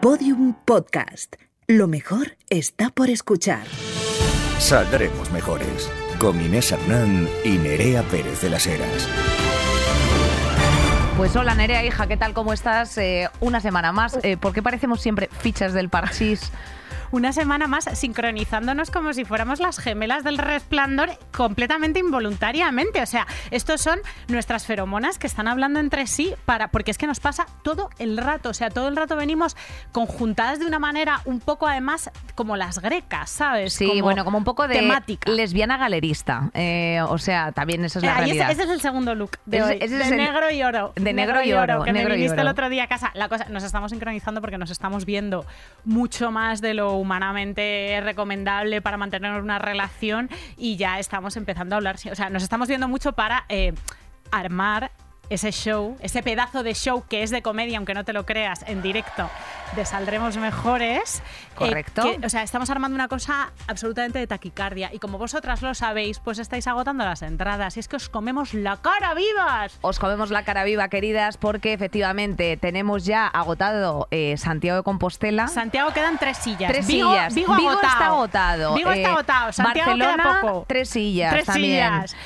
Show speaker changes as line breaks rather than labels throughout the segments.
Podium Podcast. Lo mejor está por escuchar.
Saldremos mejores. Con Inés Hernán y Nerea Pérez de las Heras.
Pues hola Nerea, hija, ¿qué tal? ¿Cómo estás? Eh, una semana más. Eh, ¿Por qué parecemos siempre fichas del parchís?
Una semana más sincronizándonos como si fuéramos las gemelas del resplandor completamente involuntariamente. O sea, estos son nuestras feromonas que están hablando entre sí para porque es que nos pasa todo el rato. O sea, todo el rato venimos conjuntadas de una manera un poco además como las grecas, ¿sabes?
Sí, bueno, como un poco de
temática.
lesbiana galerista. Eh, o sea, también esa es la
eh,
realidad.
Ese, es el segundo look de, hoy, de negro y oro.
De negro, y oro.
Que
negro
me viniste el otro día a casa. La cosa, nos estamos sincronizando porque nos estamos viendo mucho más de lo humanamente recomendable para mantener una relación y ya estamos empezando a hablar. O sea, nos estamos viendo mucho para eh, armar ese show, ese pedazo de show que es de comedia, aunque no te lo creas, en directo, de Saldremos Mejores. eh,
Correcto.
que- o sea, estamos armando una cosa absolutamente de taquicardia. Y como vosotras lo sabéis, pues estáis agotando las entradas. Y es que os comemos la cara vivas.
Os comemos la cara viva, queridas, porque efectivamente tenemos ya agotado eh, Santiago de Compostela.
Santiago quedan tres sillas.
Tres
Vigo,
sillas.
Vigo, agotado.
está agotado.
Vigo está
Eh,
agotado. Santiago
Barcelona,
queda poco.
tres sillas
Tres
también.
sillas.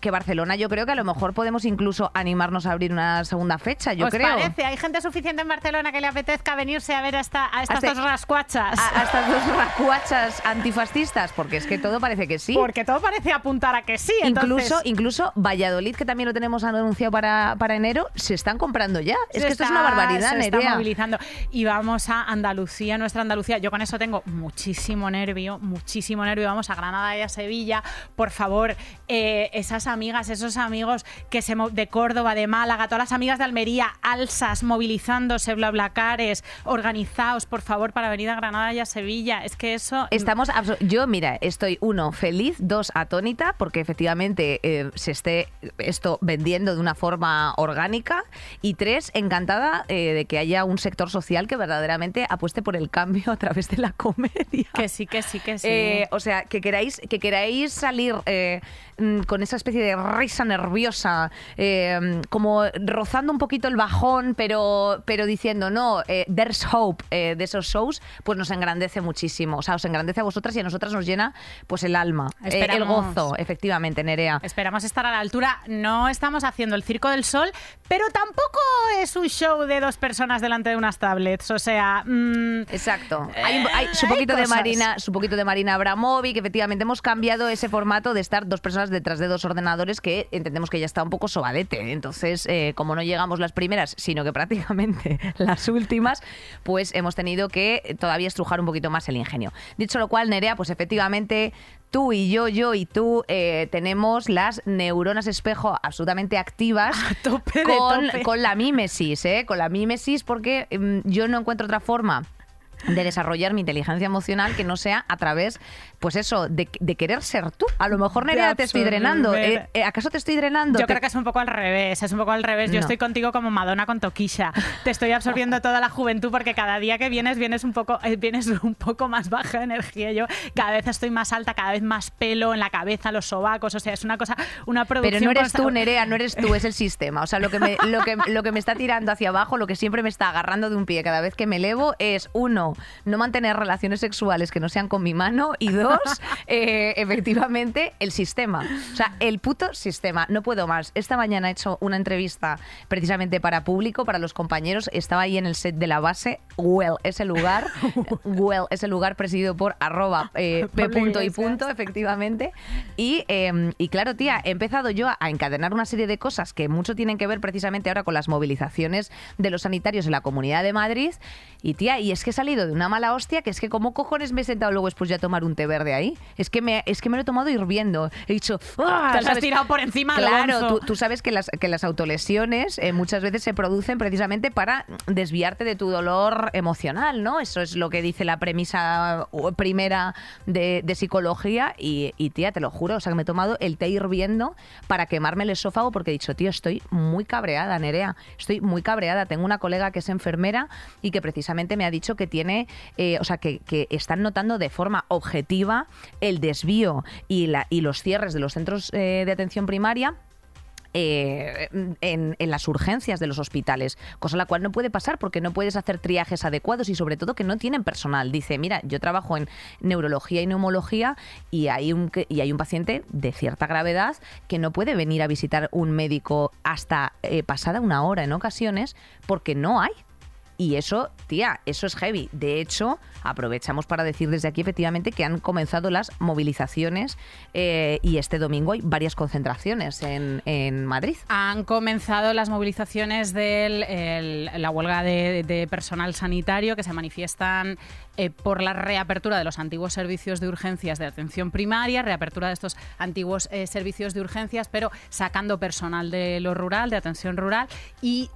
Que Barcelona yo creo que a lo mejor podemos incluso animarnos a abrir una segunda fecha, yo
¿Os
creo.
parece? ¿Hay gente suficiente en Barcelona que le apetezca venirse a ver a, esta- a estas
Hasta-
dos rascuachas?
A, a estas dos racuachas antifascistas, porque es que todo parece que sí.
Porque todo parece apuntar a que sí.
Incluso,
entonces-
incluso Valladolid, que también lo tenemos anunciado para, para enero, se están comprando ya. Es que esto es una barbaridad,
se está movilizando. Y vamos a Andalucía, nuestra Andalucía. Yo con eso tengo muchísimo nervio, muchísimo nervio. Vamos a Granada y a Sevilla. Por favor, eh, esas amigas, esos amigos que se de Córdoba, de Málaga, todas las amigas de Almería, alzas, movilizándose, blablacares, organizaos, por favor, para venir a Granada y a Sevilla. Es que eso...
Estamos yo, mira, estoy uno feliz, dos atónita, porque efectivamente eh, se esté esto vendiendo de una forma orgánica, y tres encantada eh, de que haya un sector social que verdaderamente apueste por el cambio a través de la comedia.
Que sí, que sí, que sí.
Eh, o sea, que queráis, que queráis salir mm, con esa especie de risa nerviosa, eh, como rozando un poquito el bajón, pero, pero diciendo, no, eh, there's hope eh, de esos shows, pues nos engrandece muchísimo. O sea, os engrandece a vosotras y a nosotras nos llena pues el alma, eh, el gozo, efectivamente, Nerea.
Esperamos estar a la altura. No estamos haciendo el Circo del Sol, pero tampoco es un show de dos personas delante de unas tablets. O sea, mm,
Exacto. Hay, hay su
hay
poquito de. Marina, su poquito de Marina Abramovic, efectivamente hemos cambiado ese formato de estar dos personas detrás de dos ordenadores que entendemos que ya está un poco sobadete. Entonces, eh, como no llegamos las primeras, sino que prácticamente las últimas, pues hemos tenido que todavía estrujar un poquito más el ingenio. Dicho lo cual, Nerea, pues efectivamente tú y yo, yo y tú eh, tenemos las neuronas espejo absolutamente activas
A tope de
con,
tope.
con la mímesis, ¿eh? Con la mímesis porque mm, yo no encuentro otra forma de desarrollar mi inteligencia emocional que no sea a través, pues eso, de, de querer ser tú. A lo mejor, Nerea, te estoy drenando. Eh, eh, ¿Acaso te estoy drenando?
yo
Te-
creo que es un poco al revés. Es un poco al revés. Yo
No.
estoy contigo como Madonna con Toquisha. Te estoy absorbiendo toda la juventud porque cada día que vienes vienes un poco eh, vienes un poco más baja de energía. Yo cada vez estoy más alta, cada vez más pelo en la cabeza, los sobacos. O sea, es una cosa, una producción.
Pero no eres
consta-
tú, Nerea, no eres tú, es el sistema. O sea, lo que, me, lo, que, lo que me está tirando hacia abajo, lo que siempre me está agarrando de un pie cada vez que me elevo es, uno, no mantener relaciones sexuales que no sean con mi mano y dos, eh, efectivamente, el sistema. O sea, el puto sistema. No puedo más. Esta mañana he hecho una entrevista precisamente para público, para los compañeros. Estaba ahí en el set de la base. Well, ese lugar. Well, ese lugar presidido por arroba eh, p punto y punto, efectivamente. Y, eh, y claro, tía, he empezado yo a encadenar una serie de cosas que mucho tienen que ver precisamente ahora con las movilizaciones de los sanitarios en la Comunidad de Madrid. Y tía, y es que he salido de una mala hostia, que es que como cojones me he sentado luego después ya a tomar un té verde ahí. Es que me, es que me lo he tomado hirviendo. He dicho, ¡ah!
Te has
¿sabes?
tirado por encima,
Claro, tú, tú sabes que las, que las autolesiones eh, muchas veces se producen precisamente para desviarte de tu dolor emocional, ¿no? Eso es lo que dice la premisa primera de, de psicología y, y, tía, te lo juro, o sea, que me he tomado el té hirviendo para quemarme el esófago porque he dicho, tío, estoy muy cabreada, Nerea, estoy muy cabreada. Tengo una colega que es enfermera y que precisamente me ha dicho que tiene, eh, o sea, que, que están notando de forma objetiva el desvío y, los cierres de los centros eh, de atención primaria eh, en, las urgencias de los hospitales, cosa la cual no puede pasar porque no puedes hacer triajes adecuados y sobre todo que no tienen personal. Dice, mira, yo trabajo en neurología y neumología y hay un, y hay un paciente de cierta gravedad que no puede venir a visitar un médico hasta eh, pasada una hora en ocasiones porque no hay. Y eso, tía, eso es heavy. De hecho, aprovechamos para decir desde aquí efectivamente que han comenzado las movilizaciones eh, y este domingo hay varias concentraciones en, Madrid.
Han comenzado las movilizaciones de la huelga de, personal sanitario que se manifiestan eh, por la reapertura de los antiguos servicios de urgencias de atención primaria, reapertura de estos antiguos eh, servicios de urgencias, pero sacando personal de lo rural, de atención rural y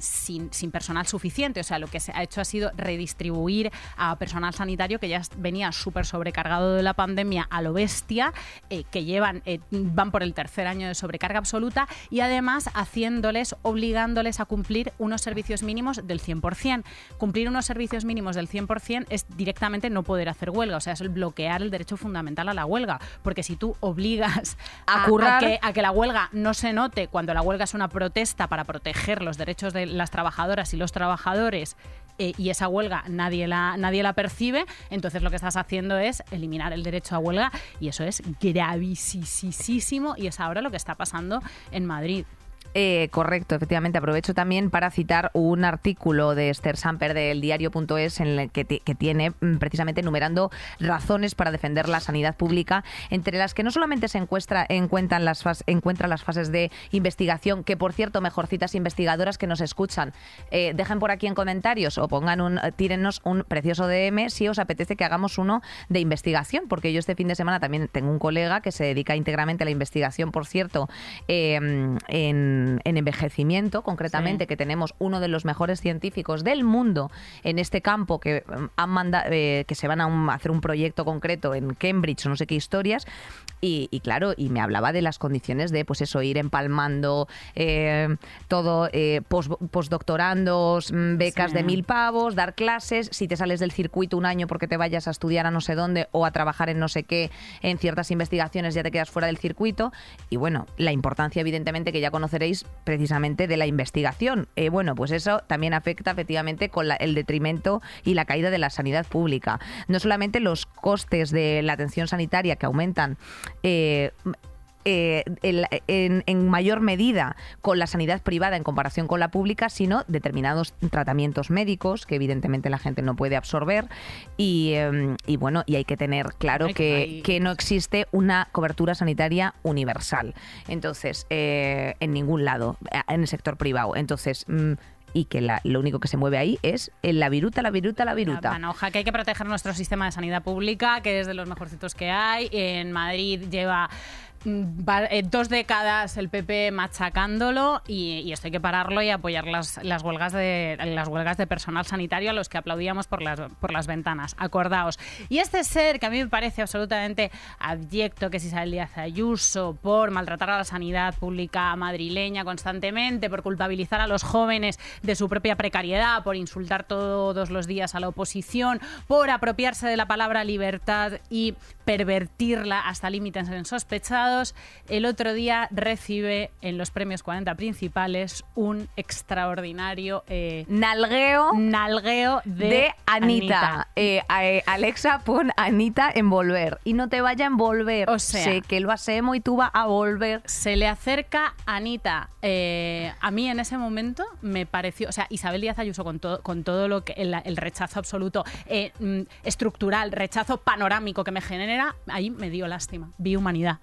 sin, sin personal suficiente. O sea, lo que se ha hecho ha sido redistribuir a personal sanitario que ya venía súper sobrecargado de la pandemia a lo bestia, eh, que llevan, eh, van por el tercer año de sobrecarga absoluta y además haciéndoles, obligándoles a cumplir unos servicios mínimos del 100%. Cumplir unos servicios mínimos del 100% es directamente no poder hacer huelga, o sea, es el bloquear el derecho fundamental a la huelga, porque si tú obligas
A currar.
que, a que la huelga no se note cuando la huelga es una protesta para proteger los derechos de las trabajadoras y los trabajadores eh, y esa huelga nadie la, nadie la percibe, entonces lo que estás haciendo es eliminar el derecho a huelga y eso es gravísimo y es ahora lo que está pasando en Madrid.
Eh, correcto, efectivamente. Aprovecho también para citar un artículo de Esther Samper del diario.es en el que, que tiene mm, precisamente enumerando razones para defender la sanidad pública, entre las que no solamente se encuestra, encuentran, las fas- encuentran las fases de investigación, que por cierto, mejorcitas investigadoras que nos escuchan, eh, dejen por aquí en comentarios o pongan un, eh, tírennos un precioso DM si os apetece que hagamos uno de investigación, porque yo este fin de semana también tengo un colega que se dedica íntegramente a la investigación, por cierto, eh, en, en envejecimiento, concretamente,
Sí.
que tenemos uno de los mejores científicos del mundo en este campo que mm, han manda- eh, que se van a un- hacer un proyecto concreto en Cambridge no sé qué historias. Y, y claro, y me hablaba de las condiciones de, pues eso, ir empalmando eh, todo, eh, postdoctorandos, mm, becas
Sí.
de mil pavos, dar clases, si te sales del circuito un año porque te vayas a estudiar a no sé dónde o a trabajar en no sé qué, en ciertas investigaciones ya te quedas fuera del circuito. Y bueno, la importancia evidentemente que ya conoceréis precisamente de la investigación. Eh, bueno, pues eso también afecta efectivamente con el detrimento y la caída de la sanidad pública. No solamente los costes de la atención sanitaria que aumentan. eh, eh, en, en mayor medida con la sanidad privada en comparación con la pública, sino determinados tratamientos médicos que evidentemente la gente no puede absorber y, eh, y bueno, y hay que tener claro
que-
que, no existe una cobertura sanitaria universal. Entonces, eh, en ningún lado, en el sector privado. Entonces, mm, y que la- lo único que se mueve ahí es la viruta, la viruta, la
La
viruta.
panoja, que hay que proteger nuestro sistema de sanidad pública, que es de los mejorcitos que hay. En Madrid lleva va- dos décadas el PP machacándolo y, y esto hay que pararlo y apoyar las, las huelgas de las huelgas de personal sanitario a los que aplaudíamos por las por las ventanas. Acordaos. Y este ser que a mí me parece absolutamente abyecto, que es Isabel Díaz Ayuso, por maltratar a la sanidad pública madrileña constantemente, por culpabilizar a los jóvenes de su propia precariedad, por insultar todos los días a la oposición, por apropiarse de la palabra libertad y pervertirla hasta límites insospechados, el otro día recibe en los premios 40 principales un extraordinario eh,
Nalgueo
nalgueo de,
de, Anita.
Anita.
Eh, eh, Alexa, pon Anita en volver. Y no te vaya a envolver.
O sea-
sé que lo hacemos y tú vas a volver.
Se le acerca Anita. eh, a mí en ese momento me pareció, o sea, Isabel Díaz Ayuso con todo, con todo lo que el, el rechazo absoluto, mm, estructural, rechazo panorámico que me genera, ahí me dio lástima. Vi humanidad.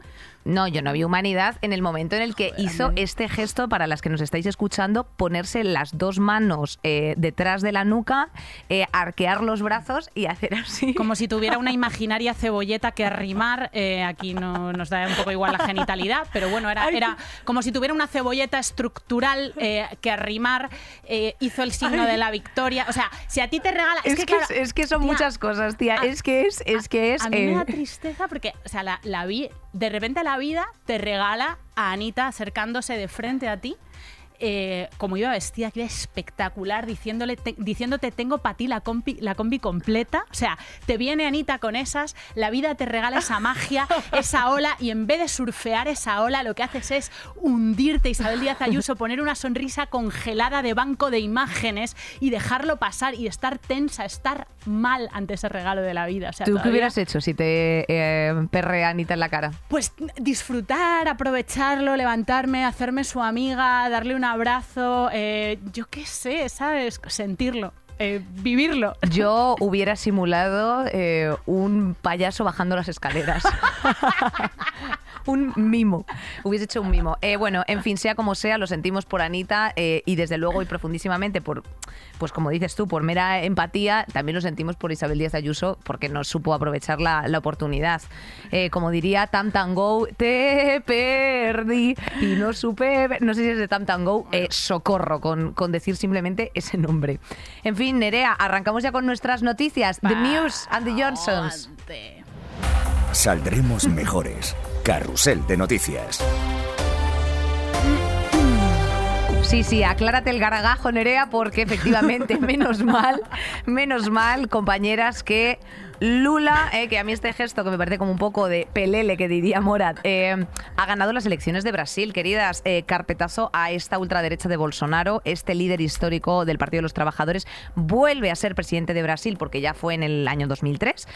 No, yo no vi humanidad en el momento en el que
Joder,
hizo este gesto, para las que nos estáis escuchando, ponerse las dos manos eh, detrás de la nuca, eh, arquear los brazos y hacer así.
Como si tuviera una imaginaria cebolleta que arrimar. eh, aquí no nos da un poco igual la genitalidad, pero bueno, era, era como si tuviera una cebolleta estructural que arrimar. hizo el signo de la victoria. O sea, si a ti te regala.
Es, que,
claro,
es, es que son
tía,
muchas cosas, tía.
a-
es que es, es que es.
A mí me da tristeza porque, o sea, la, la vi, de repente la vida te regala a Anita acercándose de frente a ti eh, como iba vestida, que espectacular, diciéndole, te- diciéndote, tengo para ti la combi, la combi completa. O sea, te viene Anita con esas, la vida te regala esa magia, esa ola, y en vez de surfear esa ola, lo que haces es hundirte, Isabel Díaz Ayuso, poner una sonrisa congelada de banco de imágenes y dejarlo pasar y estar tensa, estar mal ante ese regalo de la vida. O sea,
¿Tú qué hubieras hecho si te eh, perrea Anita en la cara?
Pues disfrutar, aprovecharlo, levantarme, hacerme su amiga, darle un abrazo, eh, yo qué sé, ¿sabes? Sentirlo, eh, vivirlo.
Yo hubiera simulado eh, un payaso bajando las escaleras. un mimo. Hubiese hecho un mimo. Eh, bueno, en fin, sea como sea, lo sentimos por Anita eh, y desde luego y profundísimamente por, pues como dices tú, por mera empatía, también lo sentimos por Isabel Díaz Ayuso porque no supo aprovechar la, la oportunidad. Eh, como diría Tam Tam Go, te perdí y no supe, no sé si es de Tam Tam Go, eh, socorro con, con decir simplemente ese nombre. En fin, Nerea, arrancamos ya con nuestras noticias. The Muse and the Johnsons.
Saldremos mejores. Carrusel de noticias.
Sí, sí, aclárate el garagajo, Nerea, porque efectivamente, menos mal, menos mal, compañeras, que Lula, eh, que a mí este gesto que me parece como un poco de pelele, que diría Morat, eh, ha ganado las elecciones de Brasil, queridas. Eh, carpetazo a esta ultraderecha de Bolsonaro, este líder histórico del Partido de los Trabajadores, vuelve a ser presidente de Brasil porque ya fue en el año 2003.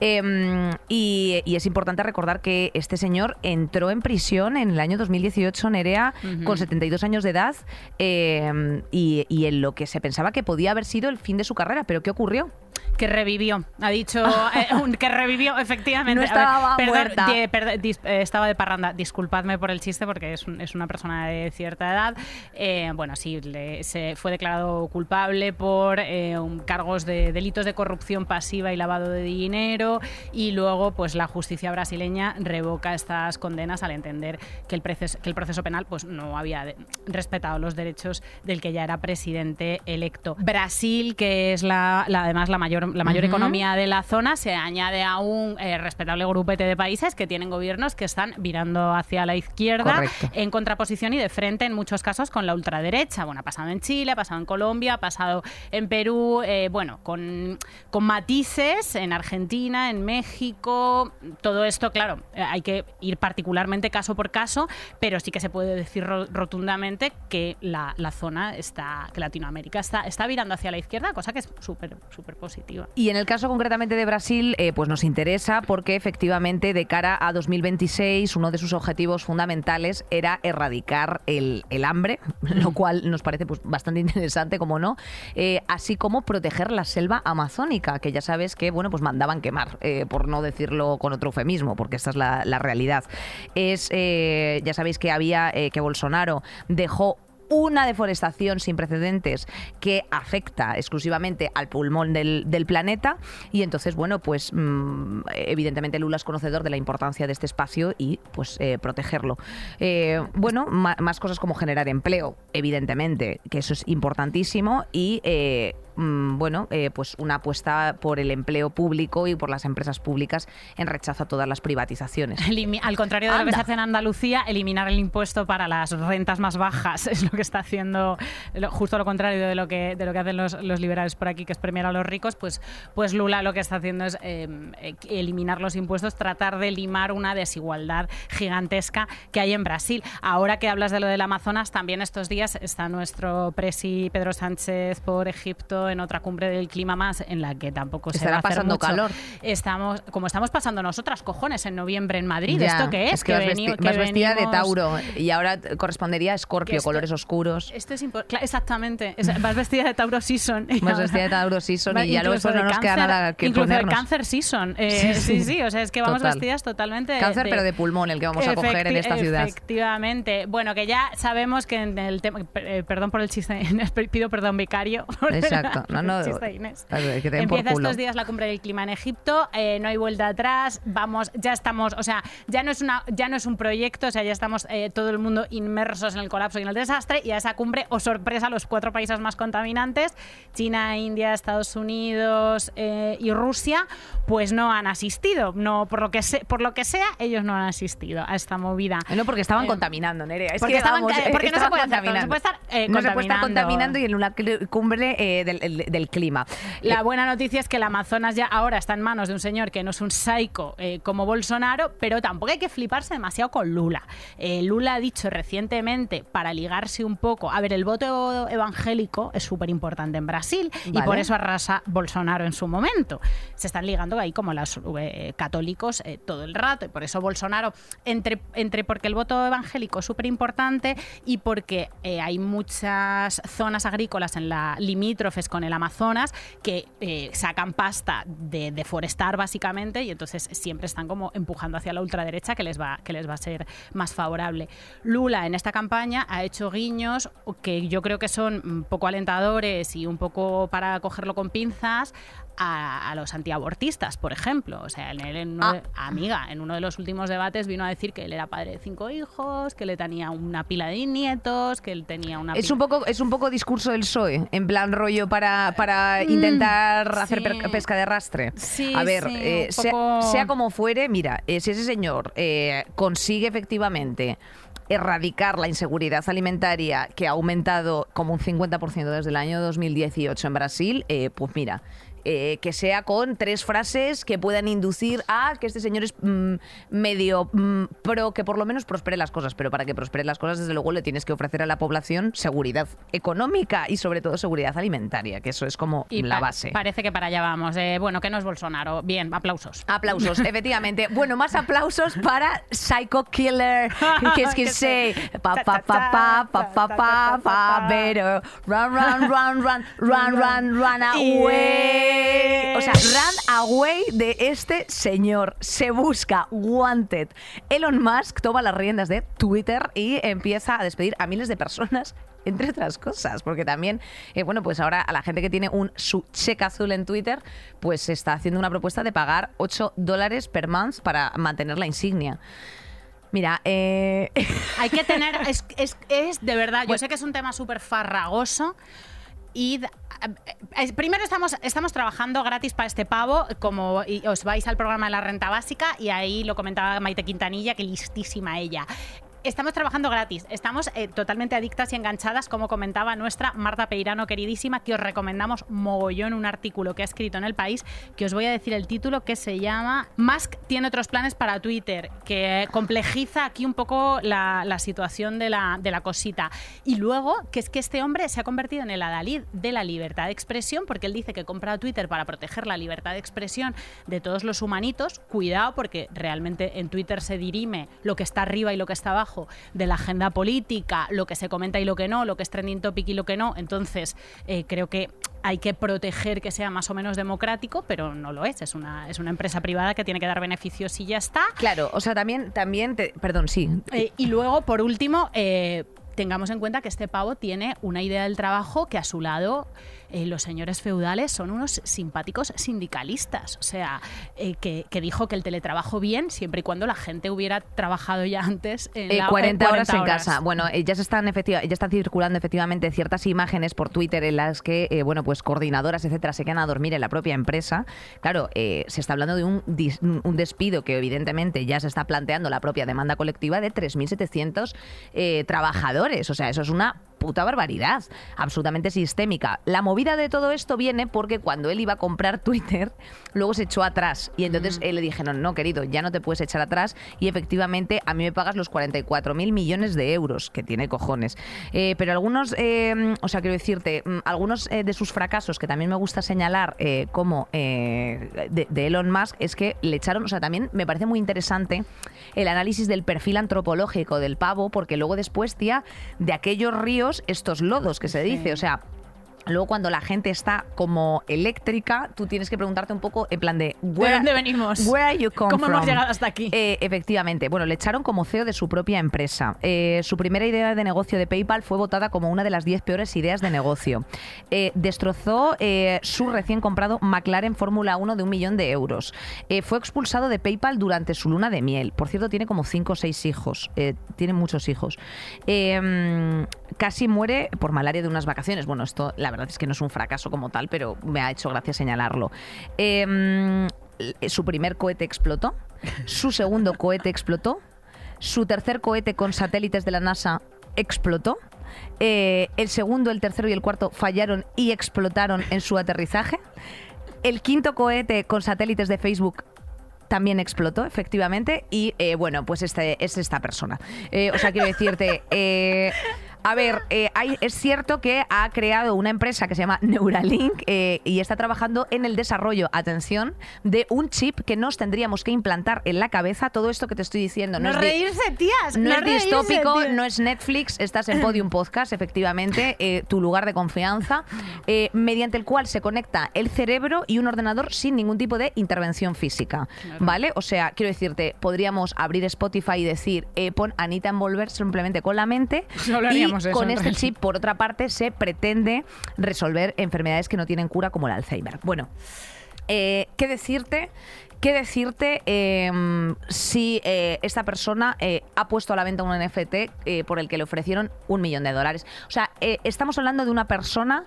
Eh, y, y es importante recordar que este señor entró en prisión en el año 2018, Nerea, con 72 años de edad, y, y en lo que se pensaba que podía haber sido el fin de su carrera. ¿Pero qué ocurrió?
Que revivió, ha dicho eh, que revivió, efectivamente.
No
ver,
estaba
perdón,
muerta.
di- perd- dis- eh, estaba de parranda. Disculpadme por el chiste porque es, un- es una persona de cierta edad. Eh, bueno, sí, le- se fue declarado culpable por eh, un- cargos de delitos de corrupción pasiva y lavado de dinero y luego pues la justicia brasileña revoca estas condenas al entender que el proceso, que el proceso penal pues no había de- respetado los derechos del que ya era presidente electo. Brasil, que es la, la- además la mayor, la mayor
Ujú.
economía de la zona, se añade a un eh, respetable grupete de países que tienen gobiernos que están virando hacia la izquierda
Correcto.
en contraposición y de frente en muchos casos con la ultraderecha. Bueno, ha pasado en Chile, ha pasado en Colombia, ha pasado en Perú, eh, bueno, con, con matices en Argentina, en México. Todo esto, claro, eh, hay que ir particularmente caso por caso, pero sí que se puede decir ro- rotundamente que la, la zona está, que Latinoamérica está, está virando hacia la izquierda, cosa que es súper, súper positiva.
Y en el caso concretamente de Brasil, eh, pues nos interesa porque efectivamente de cara a 2026 uno de sus objetivos fundamentales era erradicar el, hambre, lo cual nos parece pues, bastante interesante, como no, eh, así como proteger la selva amazónica, que ya sabes que bueno pues mandaban quemar, eh, por no decirlo con otro eufemismo, porque esta es la, la realidad. Es ya sabéis que había que Bolsonaro dejó una deforestación sin precedentes que afecta exclusivamente al pulmón del, planeta. Y entonces bueno pues mm, evidentemente Lula es conocedor de la importancia de este espacio y pues eh, protegerlo. Eh, bueno más cosas como generar empleo evidentemente que eso es importantísimo y eh, mm, bueno, eh, pues una apuesta por el empleo público y por las empresas públicas en rechazo a todas las privatizaciones.
Elimi- Al contrario de lo que se hace en Andalucía, eliminar el impuesto para las rentas más bajas es lo que está haciendo lo- justo lo contrario de lo que de lo que hacen los, los liberales por aquí, que es premiar a los ricos. Pues, pues Lula lo que está haciendo es eh, eh, eliminar los impuestos, tratar de limar una desigualdad gigantesca que hay en Brasil. Ahora que hablas de lo del Amazonas, también estos días está nuestro presi Pedro Sánchez por Egipto en otra cumbre del clima más, en la que tampoco se
Estará
va a hacer
pasando
mucho.
calor.
Estamos, como estamos pasando nosotras, cojones, en noviembre en Madrid.
Ya,
¿Esto qué es?
que, vas,
veni-
vesti-
que
vas vestida de Tauro y ahora correspondería a
que
Escorpio,
esto-
colores oscuros.
Esto es exactamente. Es- vas vestida de Tauro Season.
Vas vestida de Tauro Season y ya luego
Incluso
no nos queda nada que
incluso
ponernos.
de Cáncer Season. Eh,
Sí,
sí,
sí.
sí, O sea, es que vamos
Total.
vestidas totalmente de-
Cáncer,
de-
pero de pulmón, el que vamos a coger en esta ciudad.
Efectivamente. Bueno, que ya sabemos que en el tema. eh, Perdón por el chiste, pido perdón, vicario.
Exacto. Esto. No, no,
Chiste, Inés.
a ver, que te den por
Empieza
culo.
estos días la cumbre del clima en Egipto, eh, no hay vuelta atrás, vamos, ya estamos, o sea, ya no es una, ya no es un proyecto, o sea, ya estamos eh, todo el mundo inmersos en el colapso y en el desastre, y a esa cumbre, o sorpresa, los cuatro países más contaminantes, China, India, Estados Unidos eh, y Rusia, pues no han asistido, no por lo que se- por lo que sea, ellos no han asistido a esta movida.
No, porque estaban contaminando, Nerea. Es
porque
que,
estaban
vamos,
no se puede hacer todo, no se puede estar,
no se puede estar
contaminando.
y en una cumbre eh, del, el- del clima.
La
Eh,
buena noticia es que el Amazonas ya ahora está en manos de un señor que no es un psycho eh, como Bolsonaro, pero tampoco hay que fliparse demasiado con Lula. Eh, Lula ha dicho recientemente, para ligarse un poco, a ver, el voto evangélico es súper importante en Brasil y por eso arrasa Bolsonaro en su momento. Se están ligando ahí como los eh, católicos todo el rato y por eso Bolsonaro, entre, entre porque el voto evangélico es súper importante y porque hay muchas zonas agrícolas en la limítrofes con el Amazonas que eh, sacan pasta de deforestar básicamente y entonces siempre están como empujando hacia la ultraderecha que les va que les va a ser más favorable. Lula en esta campaña ha hecho guiños que yo creo que son un poco alentadores y un poco para cogerlo con pinzas a, a los antiabortistas, por ejemplo. O sea, en él, en de- amiga, en uno de los últimos debates vino a decir que él era padre de cinco hijos, que le tenía una pila de nietos, que él tenía una
Es
pila-
un poco es un poco discurso del PSOE, en plan rollo para, para intentar hacer
sí.
pesca de rastre.
Sí,
A ver,
sí,
eh, sea,
poco-
sea como fuere, mira, eh, si ese señor eh, consigue efectivamente erradicar la inseguridad alimentaria que ha aumentado como un 50% desde el año 2018 en Brasil, eh, pues mira, que sea con tres frases que puedan inducir a que este señor es medio mm, pro, que por lo menos prospere las cosas. Pero para que prospere las cosas, desde luego, le tienes que ofrecer a la población seguridad económica y sobre todo seguridad alimentaria, que eso es como la base.
Parece que para allá vamos. Bueno, que no es Bolsonaro. Bien, aplausos.
Aplausos, efectivamente. Bueno, más aplausos para Psycho Killer. Que es que
sé.
Pa, pa, pa, pa, pa, pa. Run, run, run, run, run, run, run away. O sea, run away de este señor. Se busca wanted. Elon Musk toma las riendas de Twitter y empieza a despedir a miles de personas entre otras cosas, porque también, eh, bueno, pues ahora a la gente que tiene un su cheque azul en Twitter, pues se está haciendo una propuesta de pagar 8 dólares per month para mantener la insignia. Mira, eh,
Hay que tener. Es, es, es de verdad. Yo
Bueno.
sé que es un tema súper farragoso. Y primero estamos, estamos trabajando gratis para este pavo, como os vais al programa de la renta básica y ahí lo comentaba Maite Quintanilla, que listísima ella. Estamos trabajando gratis, estamos eh, totalmente adictas y enganchadas, como comentaba nuestra Marta Peirano queridísima, que os recomendamos mogollón un artículo que ha escrito en El País, que os voy a decir el título, que se llama Musk tiene otros planes para Twitter, que complejiza aquí un poco la, la situación de la, de la cosita. Y luego, que es que este hombre se ha convertido en el adalid de la libertad de expresión, porque él dice que compra Twitter para proteger la libertad de expresión de todos los humanitos. Cuidado, porque realmente en Twitter se dirime lo que está arriba y lo que está abajo de la agenda política, lo que se comenta y lo que no, lo que es trending topic y lo que no. Entonces, eh, creo que hay que proteger que sea más o menos democrático, pero no lo es. Es una, es una empresa privada que tiene que dar beneficios y ya está.
claro, o sea, también, también, te- perdón, sí.
Eh, y luego, por último, eh, tengamos en cuenta que este pavo tiene una idea del trabajo que a su lado eh, los señores feudales son unos simpáticos sindicalistas. O sea, eh, que, que dijo que el teletrabajo bien siempre y cuando la gente hubiera trabajado ya antes en
Eh,
la-
40,
en
horas en casa. Bueno, ya se están efectiva, ya están circulando efectivamente ciertas imágenes por Twitter en las que, bueno, pues coordinadoras, etcétera, se quedan a dormir en la propia empresa. Claro, se está hablando de un, dis- un despido que evidentemente ya se está planteando la propia demanda colectiva de 3.700 eh, trabajadores. O sea, eso es una puta barbaridad, absolutamente sistémica. La movida de todo esto viene porque cuando él iba a comprar Twitter, luego se echó atrás y entonces eh, le dijeron, no, querido, ya no te puedes echar atrás y efectivamente a mí me pagas los 44 mil millones de euros, que tiene cojones. Eh, pero algunos, eh, o sea, quiero decirte, mm, algunos eh, de sus fracasos que también me gusta señalar eh, como de, de Elon Musk es que le echaron, o sea, también me parece muy interesante el análisis del perfil antropológico del pavo, porque luego después, tía, de aquellos ríos, estos lodos que se
Sí.
dice, o sea, Luego, cuando la gente está como eléctrica, tú tienes que preguntarte un poco, en plan de...
¿De dónde venimos?
Where are you come
¿Cómo hemos llegado hasta aquí?
Eh, efectivamente. Bueno, le echaron como CEO de su propia empresa. Eh, su primera idea de negocio de PayPal fue votada como una de las 10 peores ideas de negocio. Eh, destrozó su recién comprado McLaren Fórmula 1 de un millón de euros. Fue expulsado de PayPal durante su luna de miel. Por cierto, tiene como 5 o 6 hijos. Tiene muchos hijos. Eh, casi muere por malaria de unas vacaciones. Bueno, esto la verdad es que no es un fracaso como tal, pero me ha hecho gracia señalarlo. Eh, su primer cohete explotó. Su segundo cohete explotó. Su tercer cohete con satélites de la NASA explotó. Eh, el segundo, el tercero y el cuarto fallaron y explotaron en su aterrizaje. El quinto cohete con satélites de Facebook también explotó, efectivamente. Y eh, bueno, pues este es esta persona. Eh, o sea, quiero decirte. A ver, eh, hay- es cierto que ha creado una empresa que se llama Neuralink eh, y está trabajando en el desarrollo, atención, de un chip que nos tendríamos que implantar en la cabeza. Todo esto que te estoy diciendo no,
No
es
reírse, tías.
no, es
reírse,
distópico,
tías.
no es Netflix, estás en Podium Podcast, efectivamente, eh, tu lugar de confianza, mediante el cual se conecta el cerebro y un ordenador sin ningún tipo de intervención física. ¿Vale? O sea, quiero decirte, podríamos abrir Spotify y decir, pon Anita Envolver simplemente con la mente.
Solo
y
eso,
con este chip, por otra parte, se pretende resolver enfermedades que no tienen cura como el Alzheimer. Bueno, eh, ¿qué decirte? ¿Qué decirte eh, si eh, esta persona eh, ha puesto a la venta un NFT eh, por el que le ofrecieron un millón de dólares? O sea, eh, estamos hablando de una persona...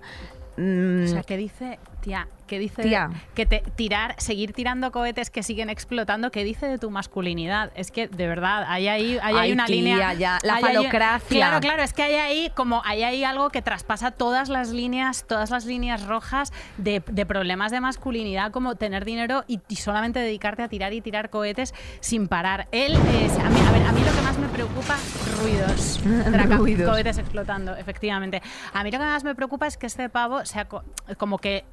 mm,
O sea, que dice, tía, que dice
Tía.
que te, tirar, seguir tirando cohetes que siguen explotando, ¿qué dice de tu masculinidad? Es que de verdad, hay ahí, hay ahí una
tía,
línea.
ya, la
hay
falocracia.
claro, claro, es que hay ahí como hay ahí algo que traspasa todas las líneas, todas las líneas rojas de, de problemas de masculinidad, como tener dinero y, y solamente dedicarte a tirar y tirar cohetes sin parar. Él, es- a, mí, a ver, a mí lo que más me preocupa, ruidos. Traca-
Ruidos.
cohetes explotando, efectivamente. A mí lo que más me preocupa es que este pavo sea co- como que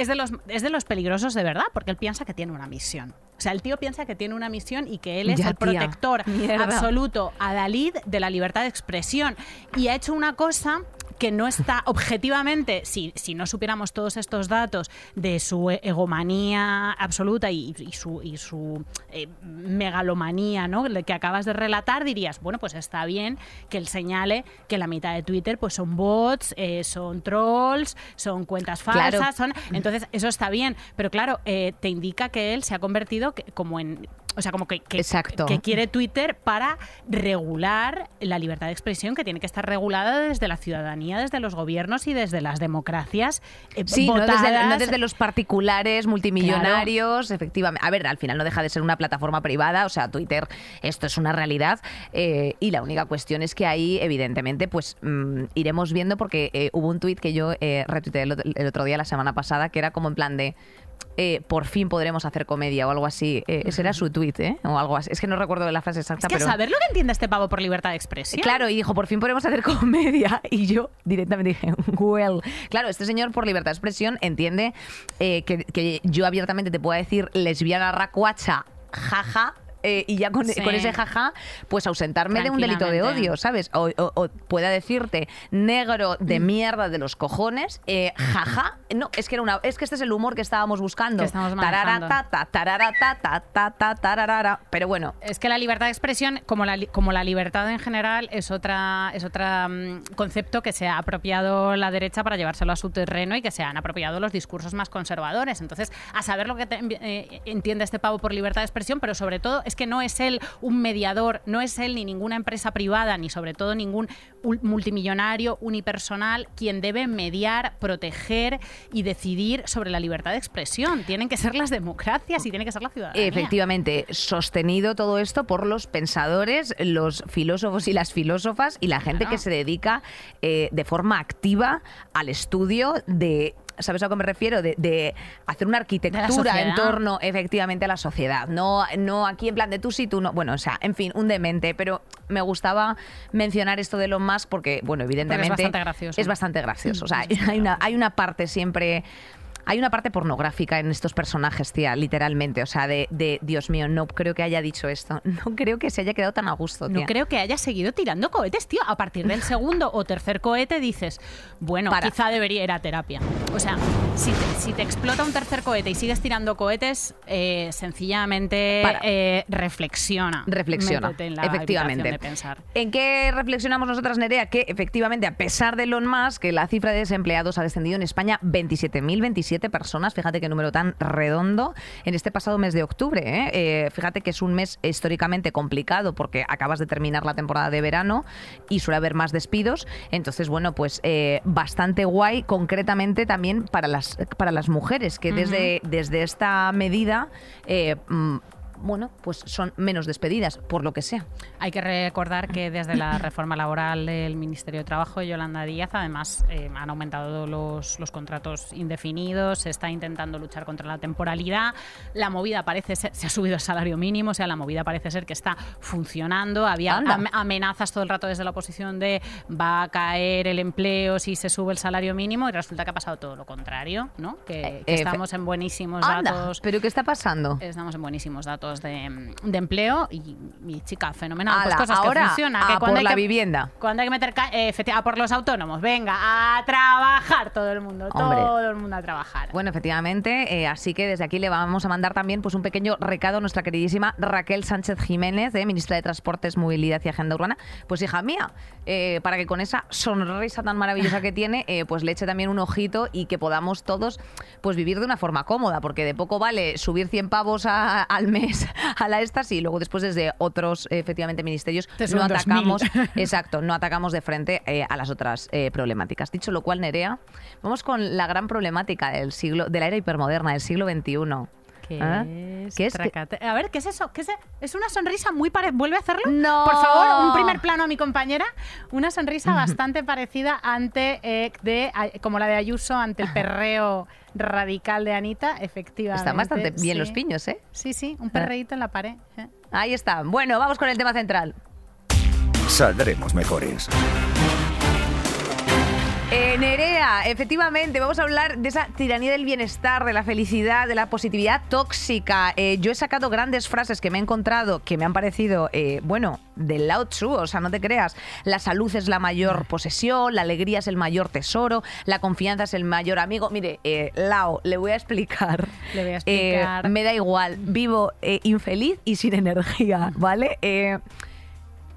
es de los es de los peligrosos de verdad, porque él piensa que tiene una misión. O sea, el tío piensa que tiene una misión y que él es
Ya,
el protector absoluto, adalid de la libertad de expresión. Y ha hecho una cosa que no está objetivamente, si, si no supiéramos todos estos datos de su egomanía absoluta y, y su, y su eh, megalomanía ¿no? Que acabas de relatar, dirías, bueno, pues está bien que él señale que la mitad de Twitter pues son bots, eh, son trolls, son cuentas
Claro.
falsas, son... Entonces, eso está bien, pero claro, eh, te indica que él se ha convertido que- como en... O sea, como que, que,
Exacto.
que quiere Twitter para regular la libertad de expresión que tiene que estar regulada desde la ciudadanía, desde los gobiernos y desde las democracias. eh,
Sí, no desde,
votadas.
no desde los particulares, multimillonarios, efectivamente. A ver, al final no deja de ser una plataforma privada, o sea, Twitter, esto es una realidad. eh, y la única cuestión es que ahí, evidentemente, pues mm, iremos viendo, porque eh, hubo un tuit que yo eh, retuiteé el otro día, la semana pasada, que era como en plan de. Eh, por fin podremos hacer comedia o algo así. Eh, ese era su tuit, ¿eh? O algo así. Es que no recuerdo la frase exacta,
Es que
pero.
saber lo que entiende este pavo por libertad de expresión.
Claro, y dijo, por fin podemos hacer comedia. Y yo directamente dije, well. Claro, este señor por libertad de expresión entiende eh, que, que yo abiertamente te pueda decir lesbiana racuacha, jaja. Eh, y ya con,
Sí.
con ese jaja, pues ausentarme de un delito de odio, ¿sabes? O, o- o pueda decirte negro de mierda de los cojones, eh, jaja. No, es que era una, es que este es el humor que estábamos buscando.
Que.
Pero bueno,
Es que la libertad de expresión, como la, como la libertad en general, es otra es otra mm, concepto que se ha apropiado la derecha para llevárselo a su terreno y que se han apropiado los discursos más conservadores. Entonces, a saber lo que te- eh, entiende este pavo por libertad de expresión, pero sobre todo es que no es él un mediador, no es él ni ninguna empresa privada, ni sobre todo ningún ul- multimillonario unipersonal quien debe mediar, proteger y decidir sobre la libertad de expresión. Tienen que ser las democracias y tiene que ser la ciudadanía.
Efectivamente, sostenido todo esto por los pensadores, los filósofos y las filósofas y la gente
Claro.
que se dedica eh, de forma activa al estudio de... ¿Sabes a qué me refiero? De, de hacer una arquitectura en torno efectivamente a la sociedad. No, no aquí en plan de tú sí, tú no. Bueno, o sea, en fin, un demente. Pero me gustaba mencionar esto de Elon Musk porque, bueno, evidentemente.
bastante gracioso.
Es bastante gracioso. O sea, hay una, hay una parte siempre Hay una parte pornográfica en estos personajes, tía, literalmente. O sea, de, de, Dios mío, no creo que haya dicho esto. No creo que se haya quedado tan a gusto, tía.
No creo que haya seguido tirando cohetes, tío. A partir del segundo o tercer cohete dices, bueno,
Para.
quizá debería ir a terapia. O sea, si te, si te explota un tercer cohete y sigues tirando cohetes, eh, sencillamente eh, reflexiona.
Reflexiona,
Métete en la
efectivamente.
habitación de pensar.
¿En qué reflexionamos nosotras, Nerea? Que efectivamente, a pesar de Elon Musk, que la cifra de desempleados ha descendido en España 27.027 personas, fíjate qué número tan redondo, en este pasado mes de octubre. ¿eh? Fíjate que es un mes históricamente complicado porque acabas de terminar la temporada de verano y suele haber más despidos. Entonces, bueno, pues bastante guay, concretamente también para las, para las mujeres, que desde, desde esta medida... eh, mm, bueno, pues son menos despedidas, por lo que sea.
Hay que recordar que desde la reforma laboral del Ministerio de Trabajo, Yolanda Díaz, además eh, han aumentado los, los contratos indefinidos, se está intentando luchar contra la temporalidad, la movida parece ser, se ha subido el salario mínimo, o sea, la movida parece ser que está funcionando, había am- amenazas todo el rato desde la oposición de va a caer el empleo si se sube el salario mínimo y resulta que ha pasado todo lo contrario, ¿no? Que,
Eh,
que
eh,
estamos en buenísimos
Anda,
datos
¿pero qué está pasando?
Estamos en buenísimos datos de, de empleo y, y, chica, fenomenal. Pues
Ala,
cosas
ahora,
que funcionan.
a
que cuando
por
hay
la
que-
vivienda.
Cuando hay que meter eh, a por los autónomos, venga, a trabajar todo el mundo,
Hombre.
todo el mundo a trabajar.
Bueno, efectivamente, eh, así que desde aquí le vamos a mandar también pues un pequeño recado a nuestra queridísima Raquel Sánchez Jiménez, de ministra de Transportes, Movilidad y Agenda Urbana. Pues hija mía, eh, para que con esa sonrisa tan maravillosa que tiene, eh, pues le eche también un ojito y que podamos todos pues vivir de una forma cómoda, porque de poco vale subir 100 pavos a- al mes a la estas y luego después desde otros eh, efectivamente ministerios
Te
no
suben 2000.
atacamos, exacto, no atacamos de frente eh, a las otras eh, problemáticas. Dicho lo cual, Nerea, vamos con la gran problemática del siglo, de la era hipermoderna del siglo XXI.
¿Qué es?
¿Qué es?
A ver, ¿qué es eso? ¿Qué es, es una sonrisa muy parecida. ¿Vuelve a hacerlo?
No.
Por favor, un primer plano a mi compañera. Una sonrisa bastante parecida ante eh, de, como la de Ayuso ante el perreo radical de Anita, efectivamente.
Están bastante bien
sí.
los piños, ¿eh?
Sí, sí, un perreíto en la pared. ¿eh?
Ahí está. Bueno, vamos con el tema central.
Saldremos mejores.
Eh, Nerea, efectivamente, vamos a hablar de esa tiranía del bienestar, de la felicidad, de la positividad tóxica. Eh, yo he sacado grandes frases que me he encontrado que me han parecido, eh, bueno, del Lao Tzu, o sea, no te creas. La salud es la mayor posesión, la alegría es el mayor tesoro, la confianza es el mayor amigo. Mire, eh, Lao, le voy a explicar.
Le voy a explicar.
me da igual, vivo infeliz y sin energía, ¿vale?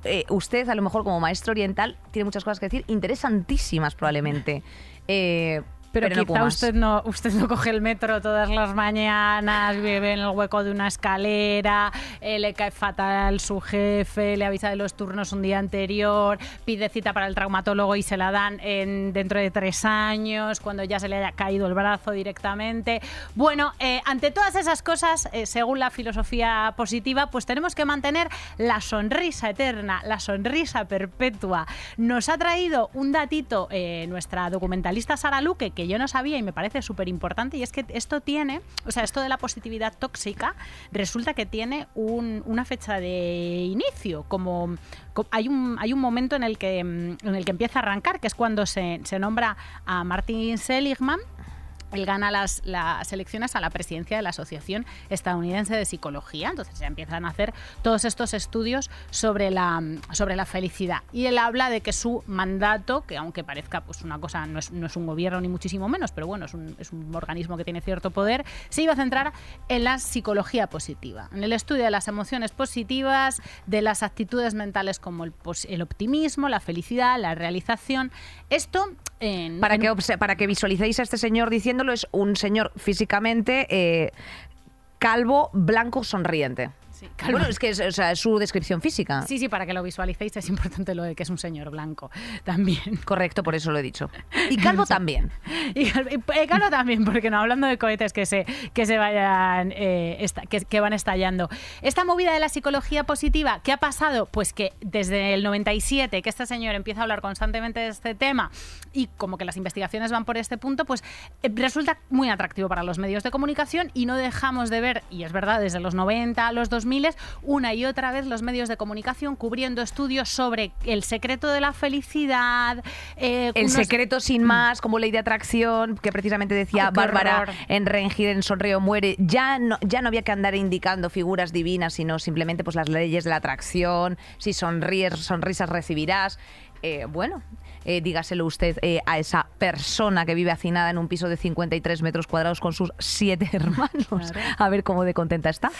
Eh, usted, a lo mejor como maestro oriental, tiene muchas cosas que decir, interesantísimas probablemente. Eh,
Pero,
no puedo
quizá
más.
usted no, usted no coge el metro todas las mañanas, vive en el hueco de una escalera, eh, le cae fatal su jefe, le avisa de los turnos un día anterior, pide cita para el traumatólogo y se la dan en, dentro de tres años, cuando ya se le haya caído el brazo directamente. Bueno, eh, ante todas esas cosas, eh, según la filosofía positiva, pues tenemos que mantener la sonrisa eterna, la sonrisa perpetua. Nos ha traído un datito eh, nuestra documentalista Sara Luque, que yo no sabía y me parece súper importante, y es que esto tiene, o sea, esto de la positividad tóxica, resulta que tiene un- una fecha de inicio, como co- hay un, hay un momento en el, que, mm, en el que empieza a arrancar, que es cuando se, se nombra a Martin Seligman, él gana las, las elecciones a la presidencia de la Asociación Estadounidense de Psicología. Entonces ya empiezan a hacer todos estos estudios sobre la, sobre la felicidad. Y él habla de que su mandato, que aunque parezca pues una cosa, no es, no es un gobierno ni muchísimo menos, pero bueno, es un, es un organismo que tiene cierto poder, se iba a centrar en la psicología positiva, en el estudio de las emociones positivas, de las actitudes mentales como el, el optimismo, la felicidad, la realización. Esto en,
Para
en-
que, para que visualicéis a este señor es un señor físicamente eh, calvo, blanco, sonriente.
Sí, calvo.
Bueno, es que es, o sea, es su descripción física.
Sí, sí, para que lo visualicéis es importante lo de que es un señor blanco también.
Correcto, por eso lo he dicho. Y calvo también.
Y eh, Galo también, porque no, hablando de cohetes que se, que se vayan, eh, esta- que, que van estallando. Esta movida de la psicología positiva, ¿qué ha pasado? Pues que desde el 97, que este señor empieza a hablar constantemente de este tema y como que las investigaciones van por este punto, pues eh, resulta muy atractivo para los medios de comunicación y no dejamos de ver, y es verdad, desde los 90 a los 2000, 2000 una y otra vez los medios de comunicación cubriendo estudios sobre el secreto de la felicidad.
Eh, el secreto sin más, como ley de atracción, que precisamente decía Bárbara en Rengir en Sonrío Muere. Ya no, ya no había que andar indicando figuras divinas, sino simplemente pues las leyes de la atracción. Si sonríes, sonrisas recibirás. Eh, bueno, eh, dígaselo usted eh, a esa persona que vive hacinada en un piso de 53 metros cuadrados con sus siete hermanos. A ver cómo de contenta está.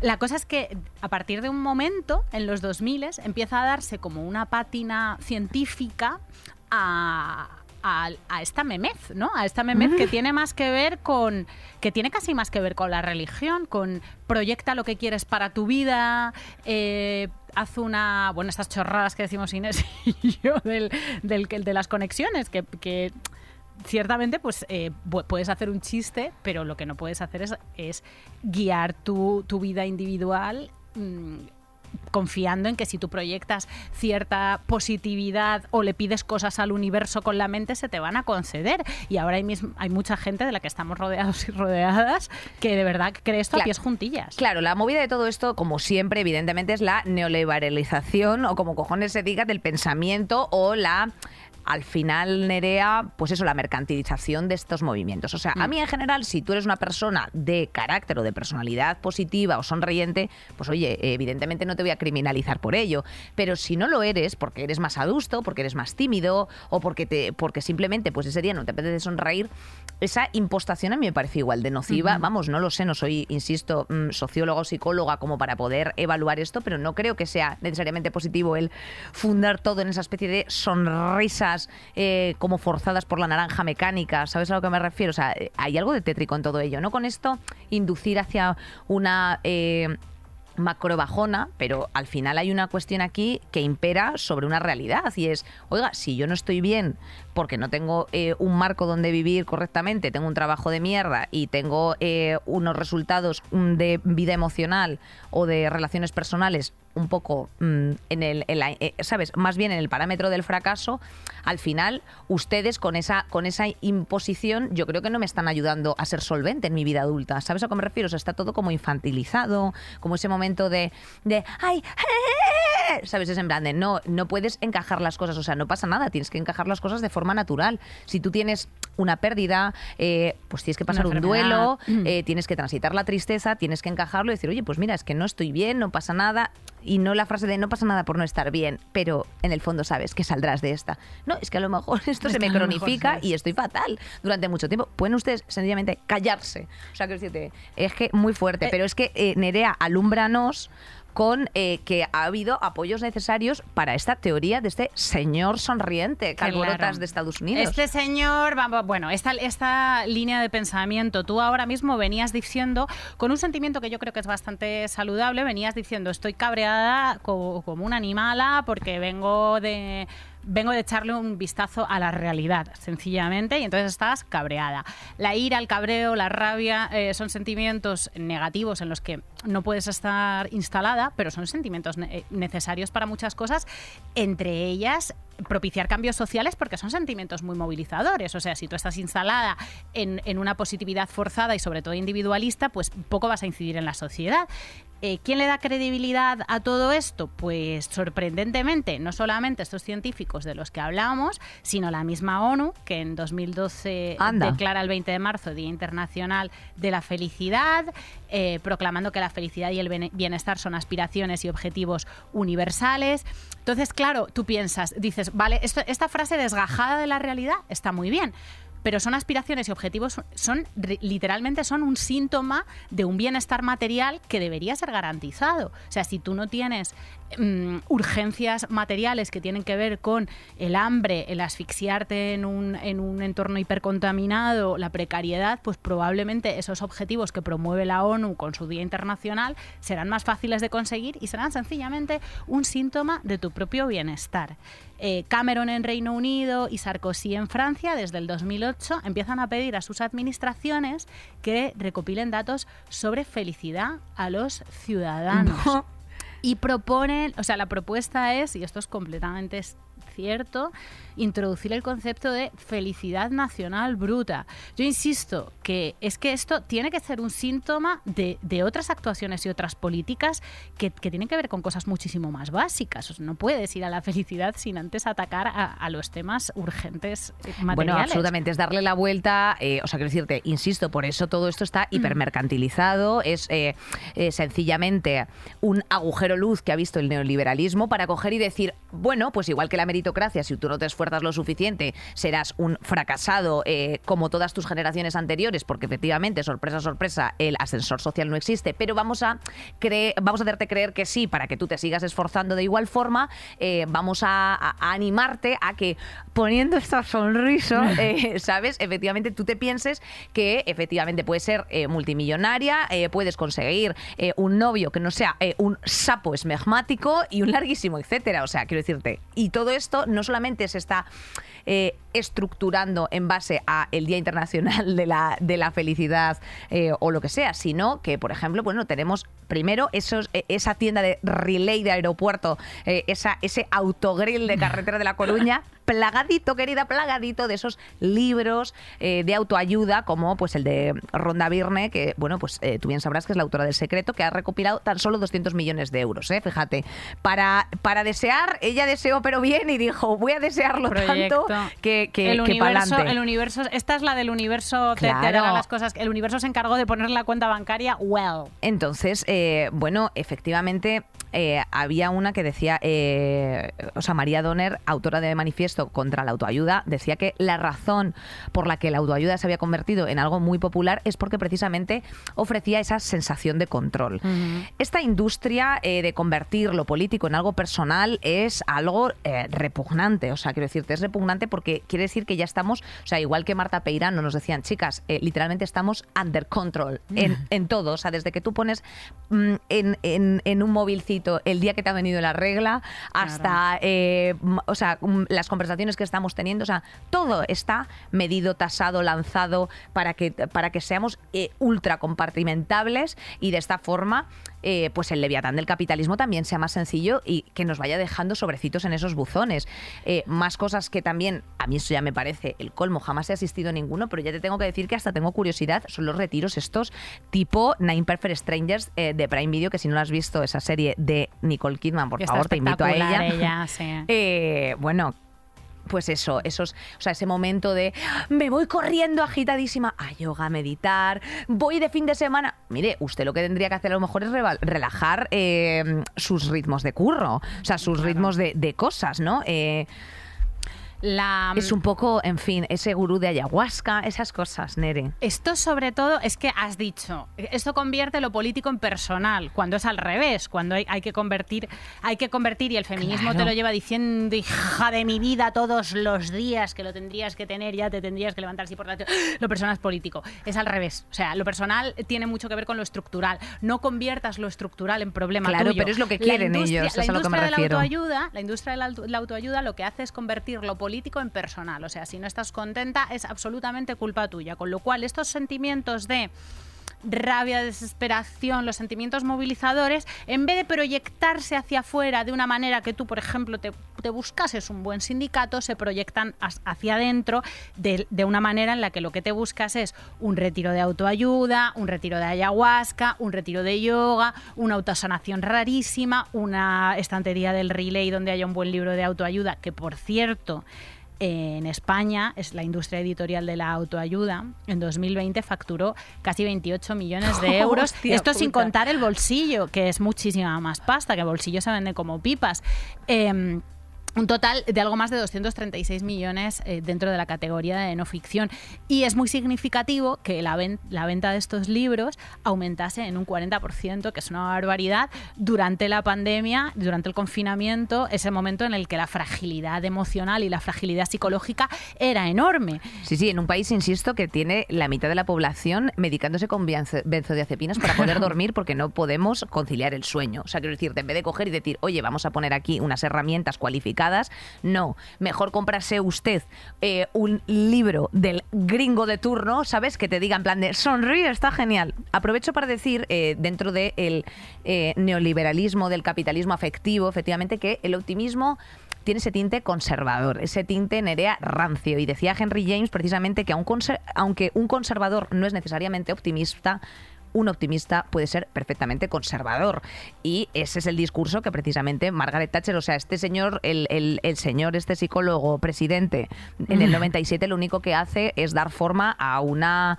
La cosa es que a partir de un momento, en los 2000, empieza a darse como una pátina científica a, a, esta memez, ¿no? A esta memez que tiene más que ver con, que tiene casi más que ver con la religión, con proyecta lo que quieres para tu vida, eh, haz una, bueno, estas chorradas que decimos Inés y yo del, del, de las conexiones, que, ciertamente pues eh, puedes hacer un chiste, pero lo que no puedes hacer es, es guiar tu, tu vida individual. Mm, confiando en que si tú proyectas cierta positividad o le pides cosas al universo con la mente, se te van a conceder. Y ahora hay, hay mucha gente de la que estamos rodeados y rodeadas que de verdad cree esto a pies juntillas.
Claro, la movida de todo esto, como siempre, evidentemente, es la neoliberalización o como cojones se diga del pensamiento o la al final, Nerea, pues eso, la mercantilización de estos movimientos. O sea, a mm. mí en general, si tú eres una persona de carácter o de personalidad positiva o sonriente, pues oye, evidentemente no te voy a criminalizar por ello. Pero si no lo eres, porque eres más adusto, porque eres más tímido o porque, te, porque simplemente pues ese día no te apetece sonreír, esa impostación a mí me parece igual de nociva. Vamos, no lo sé, no soy, insisto, mm, socióloga o psicóloga como para poder evaluar esto, pero no creo que sea necesariamente positivo el fundar todo en esa especie de eh, como forzadas por la naranja mecánica, ¿sabes a lo que me refiero? O sea, eh, hay algo de tétrico en todo ello, ¿no? Con esto inducir hacia una... Eh, macro bajona, pero al final hay una cuestión aquí que impera sobre una realidad y es, oiga, si yo no estoy bien porque no tengo un marco donde vivir correctamente, tengo un trabajo de mierda y tengo unos resultados mm, de vida emocional o de relaciones personales un poco mm, en el, eh, sabes más bien en el parámetro del fracaso al final ustedes con esa con esa imposición yo creo que no me están ayudando a ser solvente en mi vida adulta. Sabes a qué me refiero o sea, está todo como infantilizado como ese momento de de ay sabes es en plan no no puedes encajar las cosas o sea no pasa nada tienes que encajar las cosas de forma natural si tú tienes una pérdida eh, pues tienes que pasar un duelo mm. eh, tienes que transitar la tristeza tienes que encajarlo y decir oye pues mira es que no estoy bien no pasa nada y no la frase de no pasa nada por no estar bien, pero en el fondo sabes que saldrás de esta. No, es que a lo mejor esto se me cronifica y estoy fatal durante mucho tiempo. Pueden ustedes sencillamente callarse. O sea, que es que muy fuerte, eh, pero es que Nerea, alúmbranos con eh, que ha habido apoyos necesarios para esta teoría de este señor sonriente, Calborotas de Estados Unidos.
Este señor, bueno, esta, esta línea de pensamiento, tú ahora mismo venías diciendo, con un sentimiento que yo creo que es bastante saludable, venías diciendo, estoy cabreada como, como una animala porque vengo de vengo de echarle un vistazo a la realidad, sencillamente, y entonces estás cabreada. La ira, el cabreo, la rabia eh, son sentimientos negativos en los que no puedes estar instalada, pero son sentimientos eh, necesarios para muchas cosas, entre ellas propiciar cambios sociales porque son sentimientos muy movilizadores. O sea, si tú estás instalada en, en una positividad forzada y sobre todo individualista, pues poco vas a incidir en la sociedad. Eh, ¿Quién le da credibilidad a todo esto? Pues sorprendentemente, no solamente estos científicos de los que hablamos, sino la misma ONU, que en 2012 declara el 20 de marzo Día Internacional de la Felicidad, eh, proclamando que la felicidad y el bienestar son aspiraciones y objetivos universales. Entonces, claro, tú piensas, dices, vale, esta frase desgajada de la realidad está muy bien, pero son aspiraciones y objetivos, son literalmente son un síntoma de un bienestar material que debería ser garantizado. O sea, si tú no tienes mm, urgencias materiales que tienen que ver con el hambre, el asfixiarte en un, en un entorno hipercontaminado, la precariedad, pues probablemente esos objetivos que promueve la ONU con su Día Internacional serán más fáciles de conseguir y serán sencillamente un síntoma de tu propio bienestar. Eh, Cameron en Reino Unido y Sarkozy en Francia, desde el 2008, empiezan a pedir a sus administraciones que recopilen datos sobre felicidad a los ciudadanos. Y proponen, o sea, la propuesta es, y esto es completamente cierto, introducir el concepto de felicidad nacional bruta. Yo insisto que es que esto tiene que ser un síntoma de, de otras actuaciones y otras políticas que, que, tienen que ver con cosas muchísimo más básicas. O sea, no puedes ir a la felicidad sin antes atacar a, a los temas urgentes eh, materiales.
Bueno, absolutamente, es darle la vuelta, eh, o sea, quiero decirte, insisto, por eso todo esto está hipermercantilizado, es eh, eh, sencillamente un agujero luz que ha visto el neoliberalismo para coger y decir, bueno, pues igual que la meritocracia, si tú no te esfuerzas lo suficiente, serás un fracasado eh, como todas tus generaciones anteriores, porque efectivamente, sorpresa, sorpresa, el ascensor social no existe, pero vamos a, cre vamos a hacerte creer que sí, para que tú te sigas esforzando de igual forma, eh, vamos a, a, a, animarte a que poniendo esta sonrisa, eh, ¿sabes? Efectivamente, tú te pienses que efectivamente puedes ser multimillonaria, puedes conseguir un novio que no sea un sapo esmegmático y un larguísimo etcétera. O sea, quiero decirte, y todo esto no solamente se está eh, estructurando en base a el Día Internacional de la, de la Felicidad eh, o lo que sea, sino que, por ejemplo, bueno, tenemos primero eh, esa tienda de relay de aeropuerto, eh, ese autogrill de carretera de La Coruña, plagadito, querida, plagadito de esos libros eh, de autoayuda, como pues el de Ronda Birne, que, bueno, pues eh, tú bien sabrás que es la autora del secreto, que ha recopilado tan solo 200 millones de euros, ¿eh? fíjate. Para, para desear, ella deseó pero bien y dijo, voy a desearlo
Proyecto.
tanto que, que,
el
que
universo, el universo, esta es la del universo te- te,
Claro.
arregla las cosas. El universo se encargó de poner la cuenta bancaria well.
Entonces, eh, bueno, efectivamente había una que decía, o sea, María Donner, autora de Manifiesto contra la autoayuda, decía que la razón por la que la autoayuda se había convertido en algo muy popular es porque precisamente ofrecía esa sensación de control. Esta industria eh, de convertir lo político en algo personal es algo eh, repugnante, o sea, quiero decirte, es repugnante porque quiere decir que ya estamos, o sea, igual que Marta Peirano nos decían, chicas, eh, literalmente estamos under control en, en todo, o sea, desde que tú pones mm, en, en- en un movilcito el día que te ha venido la regla hasta, eh, m- o sea, mm, las conversaciones que estamos teniendo, o sea, todo está medido, tasado, lanzado para que, para que seamos eh, ultra compartimentables y de esta forma, eh, pues el leviatán del capitalismo también sea más sencillo y que nos vaya dejando sobrecitos en esos buzones. Eh, más cosas que también, a mí eso ya me parece el colmo, jamás he asistido a ninguno, pero ya te tengo que decir que hasta tengo curiosidad, son los retiros estos tipo Nine Perfect Strangers eh, de Prime Video, que si no lo has visto, esa serie de Nicole Kidman, por
está
favor, te invito a ella.
ella, sí.
Bueno, pues eso, esos, o sea, ese momento de me voy corriendo agitadísima a yoga, a meditar, voy de fin de semana. Mire, usted lo que tendría que hacer a lo mejor es relajar eh, sus ritmos de curro, o sea, sus ritmos de, de cosas, ¿no? Eh,
La,
es un poco, en fin, ese gurú de ayahuasca, esas cosas, Nere.
Esto sobre todo es que has dicho, esto convierte lo político en personal, cuando es al revés, cuando hay, hay que convertir, hay que convertir y el feminismo
Claro.
te lo lleva diciendo, hija de mi vida, todos los días que lo tendrías que tener, ya te tendrías que levantar así por la Lo personal es político. Es al revés. O sea, lo personal tiene mucho que ver con lo estructural. No conviertas lo estructural en problema
Claro,
tuyo.
pero es lo que quieren ellos,
la
es a lo que me
industria de la autoayuda, la industria de la, la autoayuda lo que hace es convertir lo político en personal. O sea, si no estás contenta es absolutamente culpa tuya. Con lo cual, estos sentimientos de rabia, desesperación, los sentimientos movilizadores, en vez de proyectarse hacia afuera de una manera que tú, por ejemplo, te, te buscases un buen sindicato, se proyectan hacia adentro de, de una manera en la que lo que te buscas es un retiro de autoayuda, un retiro de ayahuasca, un retiro de yoga, una autosanación rarísima, una estantería del relay donde haya un buen libro de autoayuda, que por cierto en España es la industria editorial de la autoayuda. En 2020 facturó casi 28 millones de euros.
Hostia
Esto sin contar el bolsillo, que es muchísima más pasta, que el bolsillo se vende como pipas. Em, un total de algo más de 236 millones eh, dentro de la categoría de no ficción. Y es muy significativo que la, ven- la venta de estos libros aumentase en un 40%, que es una barbaridad, durante la pandemia, durante el confinamiento, ese momento en el que la fragilidad emocional y la fragilidad psicológica era enorme.
Sí, sí, en un país, insisto, que tiene la mitad de la población medicándose con benzo- benzodiazepinas para poder dormir porque no podemos conciliar el sueño. O sea, quiero decirte, en vez de coger y decir, oye, vamos a poner aquí unas herramientas cualificadas, no. Mejor comprarse usted eh, un libro del gringo de turno, ¿sabes? Que te diga en plan de sonríe, está genial. Aprovecho para decir, eh, dentro del neoliberalismo, del capitalismo afectivo, efectivamente, que el optimismo tiene ese tinte conservador, ese tinte Nerea rancio. Y decía Henry James precisamente que aunque un conservador no es necesariamente optimista, un optimista puede ser perfectamente conservador. Y ese es el discurso que precisamente Margaret Thatcher, o sea, este señor, el, el, señor, este psicólogo presidente, en el 97 lo único que hace es dar forma a una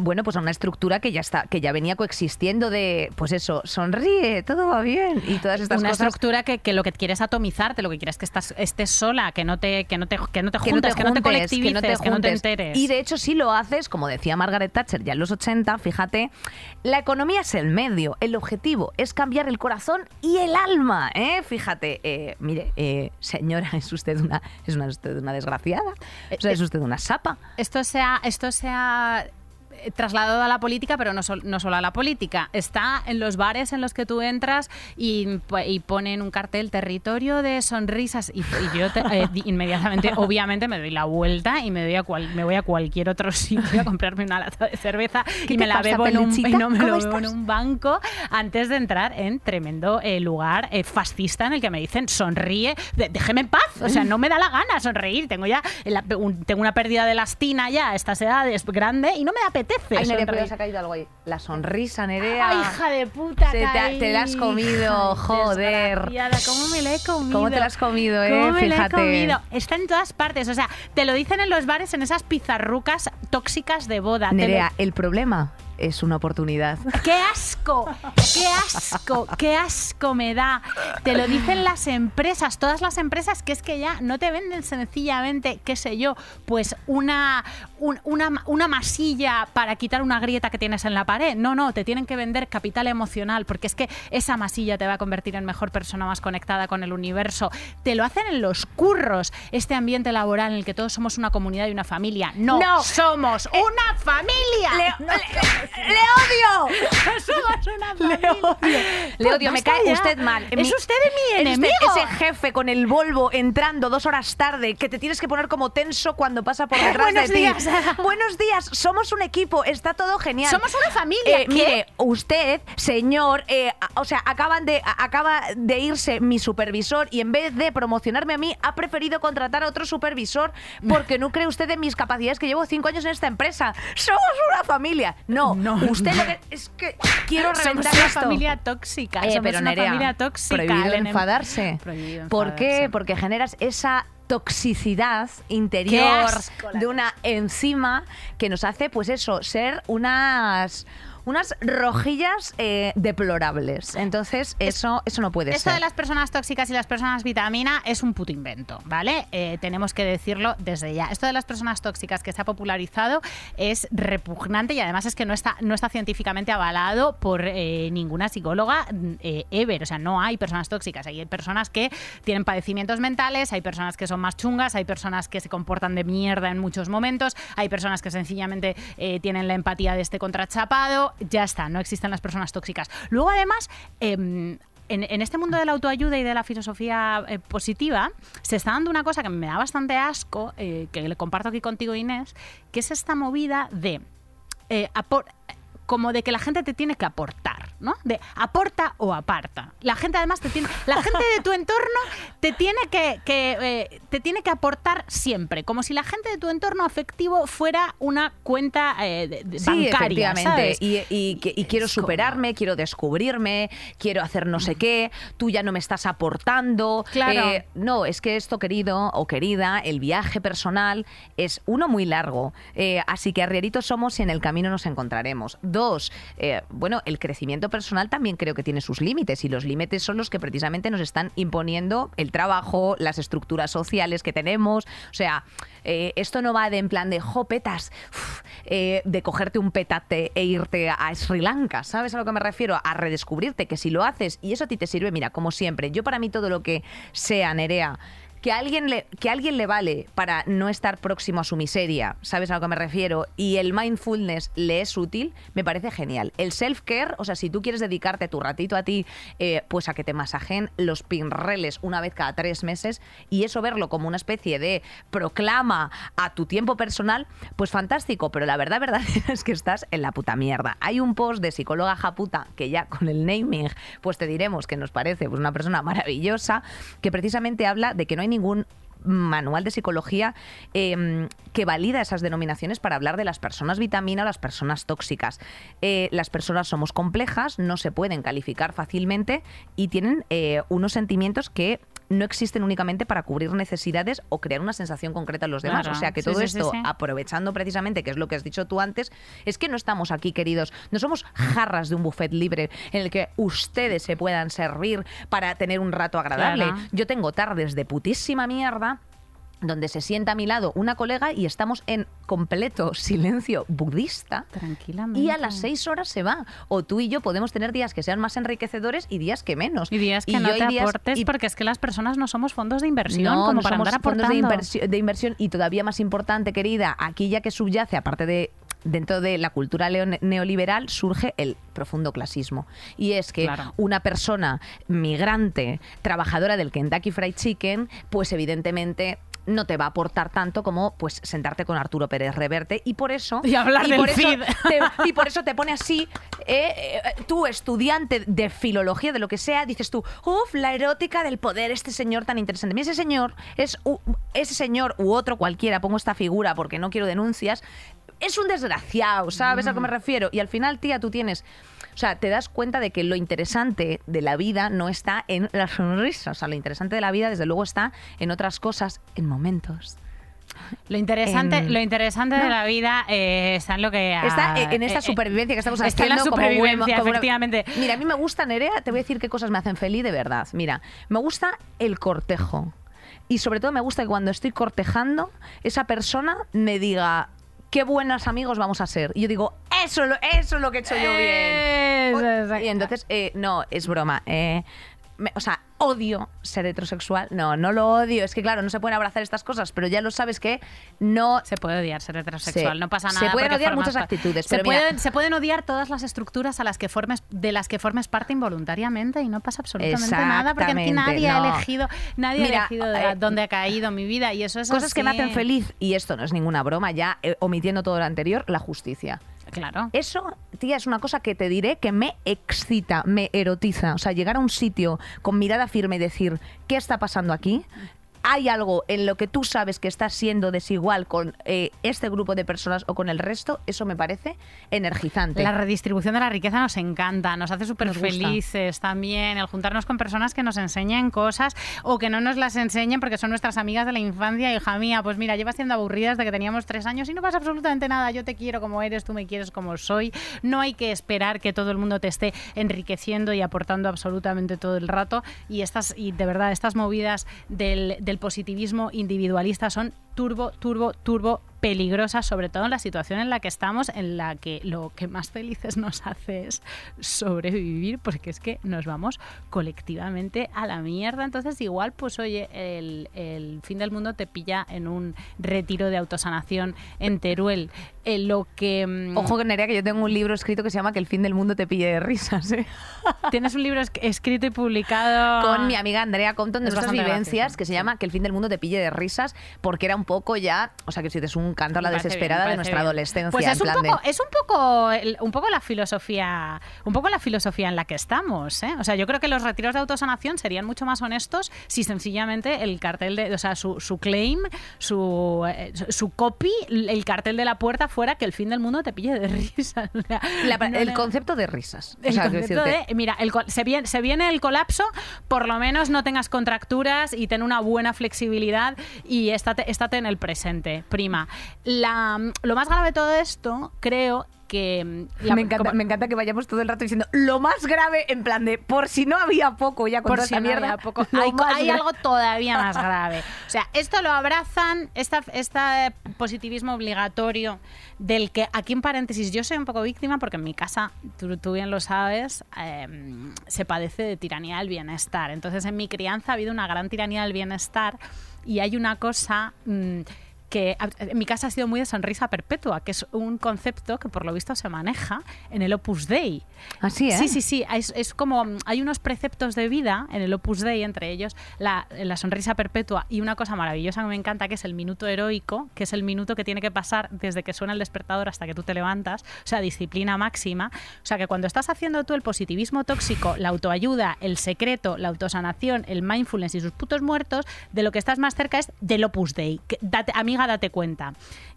bueno, pues a una estructura que ya está, que ya venía coexistiendo de, pues eso, sonríe, todo va bien y todas estas
una
cosas.
Una estructura que, que, lo que quieres es atomizarte, lo que quieres es que estás, estés sola, que no te, que no te, que no te juntes, que no te, colectivices, que no te, enteres.
Y de hecho, si lo haces, como decía Margaret Thatcher ya en los 80, fíjate, la economía es el medio, el objetivo es cambiar el corazón y el alma, ¿eh? Fíjate, eh, mire, eh, señora, es usted una, es una, usted una desgraciada, o sea, es usted una sapa.
Esto sea, esto sea eh, trasladado a la política, pero no, no, solo a la política. Está en los bares en los que tú entras y, y ponen un cartel territorio de sonrisas y, yo eh, inmediatamente, obviamente, me doy la vuelta y me, doy a cual, me voy a cualquier otro sitio a comprarme una lata de cerveza y me la bebo en un, y no me lo bebo en un banco antes de entrar en tremendo eh, lugar fascista en el que me dicen sonríe, déjeme en paz. O sea, no me da la gana sonreír. Tengo ya tengo una pérdida de lastina ya a estas edades grande y no me da
Ay, Nerea, se ha caído algo ahí. La sonrisa, Nerea.
Ay, hija de puta,
te, te, la has comido, joder.
¿Cómo me la he comido?
¿Cómo te la has comido, eh?
¿Cómo
me
la he comido? Está en todas partes. O sea, te lo dicen en los bares, en esas pizarrucas tóxicas de boda.
Nerea, el problema es una oportunidad.
¡Qué asco! ¡Qué asco! ¡Qué asco me da! Te lo dicen las empresas, todas las empresas, que es que ya no te venden sencillamente, qué sé yo, pues una, una, una masilla para quitar una grieta que tienes en la pared. No, no, te tienen que vender capital emocional, porque es que esa masilla te va a convertir en mejor persona más conectada con el universo. Te lo hacen en los curros, este ambiente laboral en el que todos somos una comunidad y una familia. No, somos eh, una familia.
¡Le odio!
Somos una familia.
Le odio. Le odio, me cae usted mal.
Es usted mi enemigo.
ese jefe con el Volvo entrando dos horas tarde que te tienes que poner como tenso cuando pasa por detrás
de
ti.
Días.
Buenos días, somos un equipo, está todo genial.
Somos una familia.
Eh, mire, usted, señor, eh, o sea, acaban de, acaba de irse mi supervisor y en vez de promocionarme a mí, ha preferido contratar a otro supervisor porque no cree usted en mis capacidades que llevo cinco años en esta empresa. Somos una familia. No, no, usted lo que es que quiero reventar
Somos una familia tóxica.
Eh,
Somos
pero
una familia tóxica.
Prohibido enfadarse.
Prohibido
¿Por qué? Porque generas esa toxicidad interior de una enzima que nos hace, pues eso, ser unas unas rojillas eh, deplorables. Entonces, eso, eso no puede
ser.
Esto
de las personas tóxicas y las personas vitamina es un puto invento, ¿vale? Eh, tenemos que decirlo desde ya. Esto de las personas tóxicas que se ha popularizado es repugnante y además es que no está, no está científicamente avalado por eh, ninguna psicóloga ever. O sea, no hay personas tóxicas. Hay personas que tienen padecimientos mentales, hay personas que son más chungas, hay personas que se comportan de mierda en muchos momentos, hay personas que sencillamente tienen la empatía de este contrachapado ya está, no existen las personas tóxicas. Luego, además, em, en, este mundo de la autoayuda y de la filosofía eh, positiva, se está dando una cosa que me da bastante asco, eh, que le comparto aquí contigo, Inés, que es esta movida de eh, como de que la gente te tiene que aportar, ¿no? De aporta o aparta. La gente además te tiene, la gente de tu entorno te tiene que, eh, te tiene que aportar siempre, como si la gente de tu entorno afectivo fuera una cuenta eh,
sí,
bancaria,
efectivamente. Y, quiero superarme, quiero descubrirme, quiero hacer no sé qué. Tú ya no me estás aportando.
Claro.
Eh, no, es que esto, querido o querida, el viaje personal es uno muy largo. así que arrieritos somos y en el camino nos encontraremos Dos, eh, bueno, el crecimiento personal también creo que tiene sus límites y los límites son los que precisamente nos están imponiendo el trabajo, las estructuras sociales que tenemos. O sea, eh, esto no va de en plan de jopetas, eh, de cogerte un petate e irte a Sri Lanka, ¿sabes a lo que me refiero? A redescubrirte, que si lo haces y eso a ti te sirve, mira, como siempre, yo para mí todo lo que sea, Nerea, que alguien le, que alguien le vale para no estar próximo a su miseria, ¿sabes a lo que me refiero? Y el mindfulness le es útil, me parece genial. El self-care, o sea, si tú quieres dedicarte tu ratito a ti, eh, pues a que te masajen los pinreles una vez cada tres meses y eso verlo como una especie de proclama a tu tiempo personal, pues fantástico, pero la verdad, verdad es que estás en la puta mierda. Hay un post de psicóloga japuta que ya con el naming, pues te diremos que nos parece pues, una persona maravillosa, que precisamente habla de que no hay ningún manual de psicología eh, que valida esas denominaciones para hablar de las personas vitamina o las personas tóxicas. Eh, las personas somos complejas, no se pueden calificar fácilmente y tienen eh, unos sentimientos que no existen únicamente para cubrir necesidades o crear una sensación concreta en los demás.
Claro.
O sea que
Sí,
todo
sí,
esto,
sí.
aprovechando precisamente, que es lo que has dicho tú antes, es que no estamos aquí, queridos, no somos jarras de un buffet libre en el que ustedes se puedan servir para tener un rato agradable.
Claro.
Yo tengo tardes de putísima mierda donde se sienta a mi lado una colega y estamos en completo silencio budista.
Tranquilamente.
Y a las seis horas se va. O tú y yo podemos tener días que sean más enriquecedores y días que menos.
Y días que
yo
no
hay
te
días-
aportes
y-
porque es que las personas no somos fondos de inversión
no,
como
no
para
somos
andar
fondos de inversión, de inversión y todavía más importante, querida, aquí ya que subyace, aparte de dentro de la cultura neoliberal, surge el profundo clasismo. Y es que
Claro.
una persona migrante, trabajadora del Kentucky Fried Chicken, pues evidentemente no te va a aportar tanto como pues sentarte con Arturo Pérez Reverte. Y por eso
Y hablar del
por eso te- y por eso te pone así eh, eh, tú estudiante de filología de lo que sea dices tú uff la erótica del poder este señor tan interesante Mira, ese señor es u- ese señor u otro cualquiera pongo esta figura porque no quiero denuncias es un desgraciado sabes a qué me refiero y al final tía tú tienes o sea, te das cuenta de que lo interesante de la vida no está en la sonrisa. O sea, lo interesante de la vida, desde luego, está en otras cosas, en momentos.
Lo interesante,
En-
lo interesante de la vida eh, está en lo que...
Está en esta
eh,
supervivencia que estamos
está en
haciendo
la supervivencia,
como-
efectivamente.
Mira, a mí me gusta, Nerea, te voy a decir qué cosas me hacen feliz de verdad. Mira, me gusta el cortejo. Y sobre todo me gusta que cuando estoy cortejando, esa persona me diga qué buenos amigos vamos a ser. Y yo digo, eso, eso es lo que he hecho yo bien.
Eso,
O-
exacto.
Y entonces, eh, no, es broma. eh, me- o sea, odio ser heterosexual. No, no lo odio. Es que, claro, no se pueden abrazar estas cosas, pero ya lo sabes que no
Se puede odiar ser heterosexual,
Sí.
no pasa
Se
nada.
pueden
porque
odiar muchas
pa-
actitudes,
se,
pero mira-
pueden, se pueden odiar todas las estructuras a las que formes, de las que formes parte involuntariamente y no pasa absolutamente nada porque aquí
Exactamente,
nadie ha elegido, nadie
Mira,
ha elegido de-
eh,
dónde ha caído mi vida y eso es
cosas que me hacen feliz, y esto no es ninguna broma, ya eh, omitiendo todo lo anterior, la justicia.
Claro.
Eso, tía, es una cosa que te diré que me excita, me erotiza. O sea, llegar a un sitio con mirada firme y decir, ¿qué está pasando aquí? Hay algo en lo que tú sabes que estás siendo desigual con eh, este grupo de personas o con el resto, eso me parece energizante.
La redistribución de la riqueza nos encanta, nos hace súper felices también, el juntarnos con personas que nos enseñen cosas o que no nos las enseñen porque son nuestras amigas de la infancia, hija mía, pues mira, llevas siendo aburridas de que teníamos tres años y no pasa absolutamente nada, yo te quiero como eres, tú me quieres como soy, no hay que esperar que todo el mundo te esté enriqueciendo y aportando absolutamente todo el rato. Y estas, y de verdad, estas movidas del, del positivismo individualista son turbo, turbo, turbo peligrosas, sobre todo en la situación en la que estamos, en la que lo que más felices nos hace es sobrevivir, porque es que nos vamos colectivamente a la mierda. Entonces, igual, pues oye, el, el fin del mundo te pilla en un retiro de autosanación en Teruel. En lo que. mm,
Ojo que Nerea, que yo tengo un libro escrito que se llama Que el fin del mundo te pille de risas, ¿eh?
Tienes un libro es- escrito y publicado.
con mi amiga Andrea Compton de
Es
nuestras vivencias,
gracioso,
que se llama Que el fin del mundo te pille de risas, porque era un poco ya, o sea, que si es un canto a la desesperada
bien,
de nuestra
bien.
adolescencia.
Pues
en
es un,
de-
poco, es un poco el- un poco la filosofía, un poco la filosofía en la que estamos, ¿eh? O sea, yo creo que los retiros de autosanación serían mucho más honestos si sencillamente el cartel de, o sea, su, su claim, su, eh, su- copy, el cartel de la puerta fuera que el fin del mundo te pille de risa. O sea,
La-
no
el
le-
concepto de risas. O
el
sea,
concepto de, mira, el se, viene, se viene el colapso, por lo menos no tengas contracturas y ten una buena flexibilidad y estate, estate en el presente, prima. La, lo más grave de todo esto, creo que... mm, la-
me, encanta,
como-
me encanta que vayamos todo el rato diciendo lo más grave, en plan de por si no había poco ya con
por
toda
si
esta
no
mierda.
había poco. Hay, algo todavía más grave. O sea, esto lo abrazan, esta, este positivismo obligatorio del que, aquí en paréntesis, yo soy un poco víctima porque en mi casa, tú, tú bien lo sabes, eh, se padece de tiranía del bienestar. Entonces, en mi crianza ha habido una gran tiranía del bienestar y hay una cosa... mm, que a- en mi casa ha sido muy de sonrisa perpetua, que es un concepto que por lo visto se maneja en el Opus Dei.
Así, ¿eh?
Sí, sí, sí. Es, es como mm, hay unos preceptos de vida en el Opus Dei, entre ellos la, la sonrisa perpetua y una cosa maravillosa que me encanta, que es el minuto heroico, que es el minuto que tiene que pasar desde que suena el despertador hasta que tú te levantas. O sea, disciplina máxima. O sea, que cuando estás haciendo tú el positivismo tóxico, la autoayuda, el secreto, la autosanación, el mindfulness y sus putos muertos, de lo que estás más cerca es del Opus Dei. Que date- amiga, date cuenta.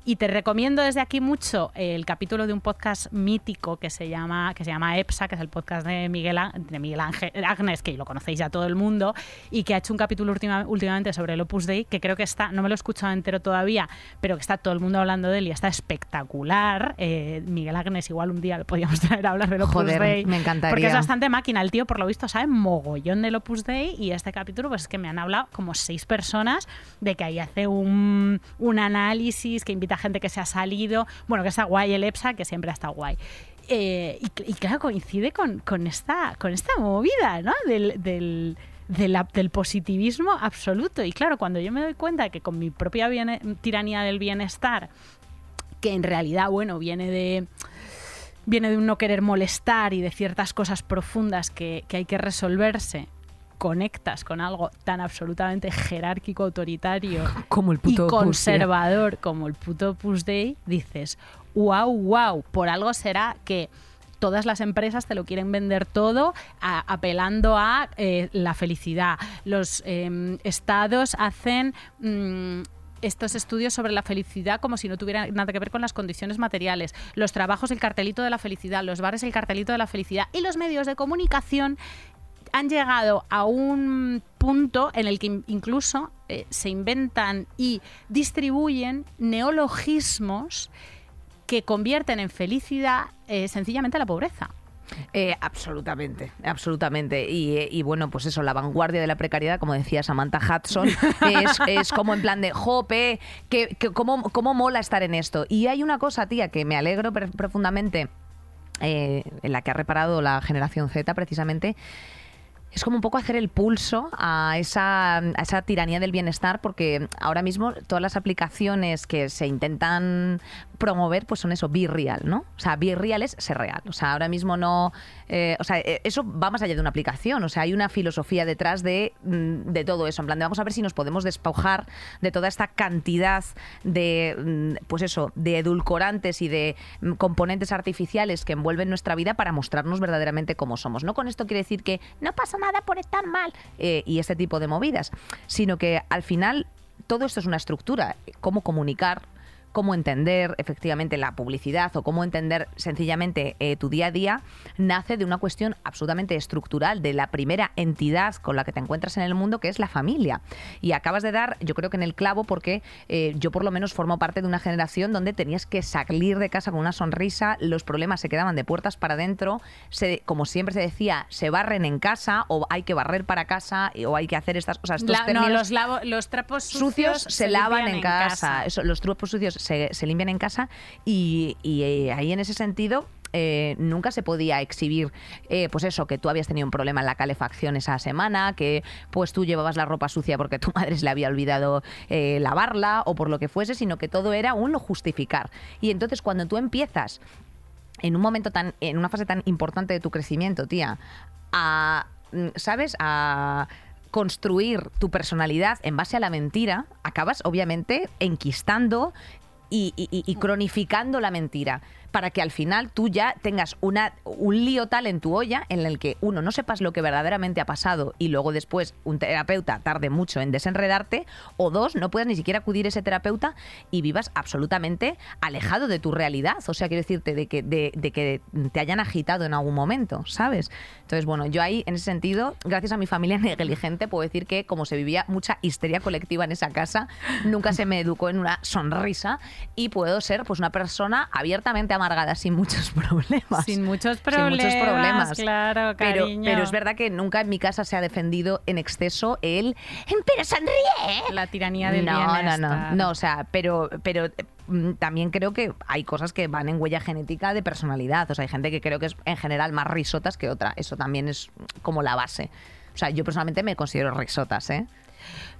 Y te recomiendo desde aquí mucho el capítulo de un podcast mítico que se llama, que se llama EPSA, que es el podcast de Miguel, de Miguel Ángel Agnes, que lo conocéis ya todo el mundo, y que ha hecho un capítulo última- últimamente sobre el Opus Dei, que creo que está, no me lo he escuchado entero todavía, pero que está todo el mundo hablando de él y está espectacular. Eh, Miguel Agnes, igual un día lo podíamos traer a hablar del Opus
Joder,
Dei.
me encantaría.
Porque es bastante máquina. El tío, por lo visto, sabe mogollón del Opus Dei y este capítulo, pues es que me han hablado como seis personas de que ahí hace un, un análisis, que invita gente que se ha salido. Bueno, que está guay el EPSA, que siempre ha estado guay. Eh, y, cl- y claro, coincide con, con esta, con esta movida, ¿no? Del, del, positivismo absoluto. Y claro, cuando yo me doy cuenta que con mi propia tiranía del bienestar, que en realidad, bueno, viene de viene de un no querer molestar y de ciertas cosas profundas que hay que resolverse, conectas con algo tan absolutamente jerárquico, autoritario
Como el
y
puto tía.
conservador como el puto Opus Dei, dices, wow, wow, por algo será que todas las empresas te lo quieren vender todo a- apelando a eh, la felicidad. Los eh, estados hacen... mm, estos estudios sobre la felicidad como si no tuvieran nada que ver con las condiciones materiales. Los trabajos, el cartelito de la felicidad. Los bares, el cartelito de la felicidad. Y los medios de comunicación han llegado a un punto en el que in- incluso eh, se inventan y distribuyen neologismos que convierten en felicidad eh, sencillamente la pobreza.
Eh, absolutamente, absolutamente. Y, y bueno, pues eso, la vanguardia de la precariedad, como decía Samantha Hudson, es, es como en plan de, jope, que, que cómo, cómo mola estar en esto. Y hay una cosa, tía, que me alegro profundamente, eh, en la que ha reparado la generación Z precisamente, es como un poco hacer el pulso a esa, a esa tiranía del bienestar, porque ahora mismo todas las aplicaciones que se intentan promover, pues son eso, be real, ¿no? O sea, be es ser real. O sea, ahora mismo no. Eh, o sea, eh, eso va más allá de una aplicación. O sea, hay una filosofía detrás de, mm, de todo eso. En plan, vamos a ver si nos podemos despojar de toda esta cantidad de, mm, pues eso, de edulcorantes y de mm, componentes artificiales que envuelven nuestra vida para mostrarnos verdaderamente cómo somos. No con esto quiere decir que no pasa nada por estar mal eh, y este tipo de movidas, sino que al final todo esto es una estructura. Cómo comunicar, cómo entender efectivamente la publicidad o cómo entender sencillamente eh, tu día a día nace de una cuestión absolutamente estructural de la primera entidad con la que te encuentras en el mundo que es la familia y acabas de dar yo creo que en el clavo porque eh, yo por lo menos formo parte de una generación donde tenías que salir de casa con una sonrisa los problemas se quedaban de puertas para adentro como siempre se decía se barren en casa o hay que barrer para casa o hay que hacer estas cosas estos
La- no, los, lavo- los trapos
sucios
sucios,
se, lavan en casa. Eso, los trapos sucios se, limpian en casa y, eh, ahí en ese sentido eh, nunca se podía exhibir, eh, pues eso, que tú habías tenido un problema en la calefacción esa semana, que pues tú llevabas la ropa sucia porque tu madre se le había olvidado lavarla o por lo que fuese, sino que todo era un justificar. Y entonces cuando tú empiezas en un momento tan, en una fase tan importante de tu crecimiento, tía, a, mm, ¿sabes? A construir tu personalidad en base a la mentira, acabas obviamente enquistando y, y- y- y cronificando la mentira para que al final tú ya tengas una, un lío tal en tu olla en el que uno no sepas lo que verdaderamente ha pasado y luego después un terapeuta tarde mucho en desenredarte o dos, no puedas ni siquiera acudir a ese terapeuta y vivas absolutamente alejado de tu realidad. O sea, quiero decirte de que, de, de que te hayan agitado en algún momento, ¿sabes? Entonces, bueno, yo ahí, en ese sentido, gracias a mi familia negligente, puedo decir que como se vivía mucha histeria colectiva en esa casa, nunca se me educó en una sonrisa y puedo ser pues una persona abiertamente amargada sin muchos problemas.
Sin muchos
Sin
problemas.
muchos problemas.
Claro,
Pero,
cariño.
pero es verdad que nunca en mi casa se ha defendido en exceso el pero sonríe.
La tiranía del
no,
bienestar.
No, no, no, o sea, pero, pero mm, también creo que hay cosas que van en huella genética de personalidad. O sea, hay gente que creo que es en general más risotas que otra. Eso también es como la base. O sea, yo personalmente me considero risotas, ¿eh?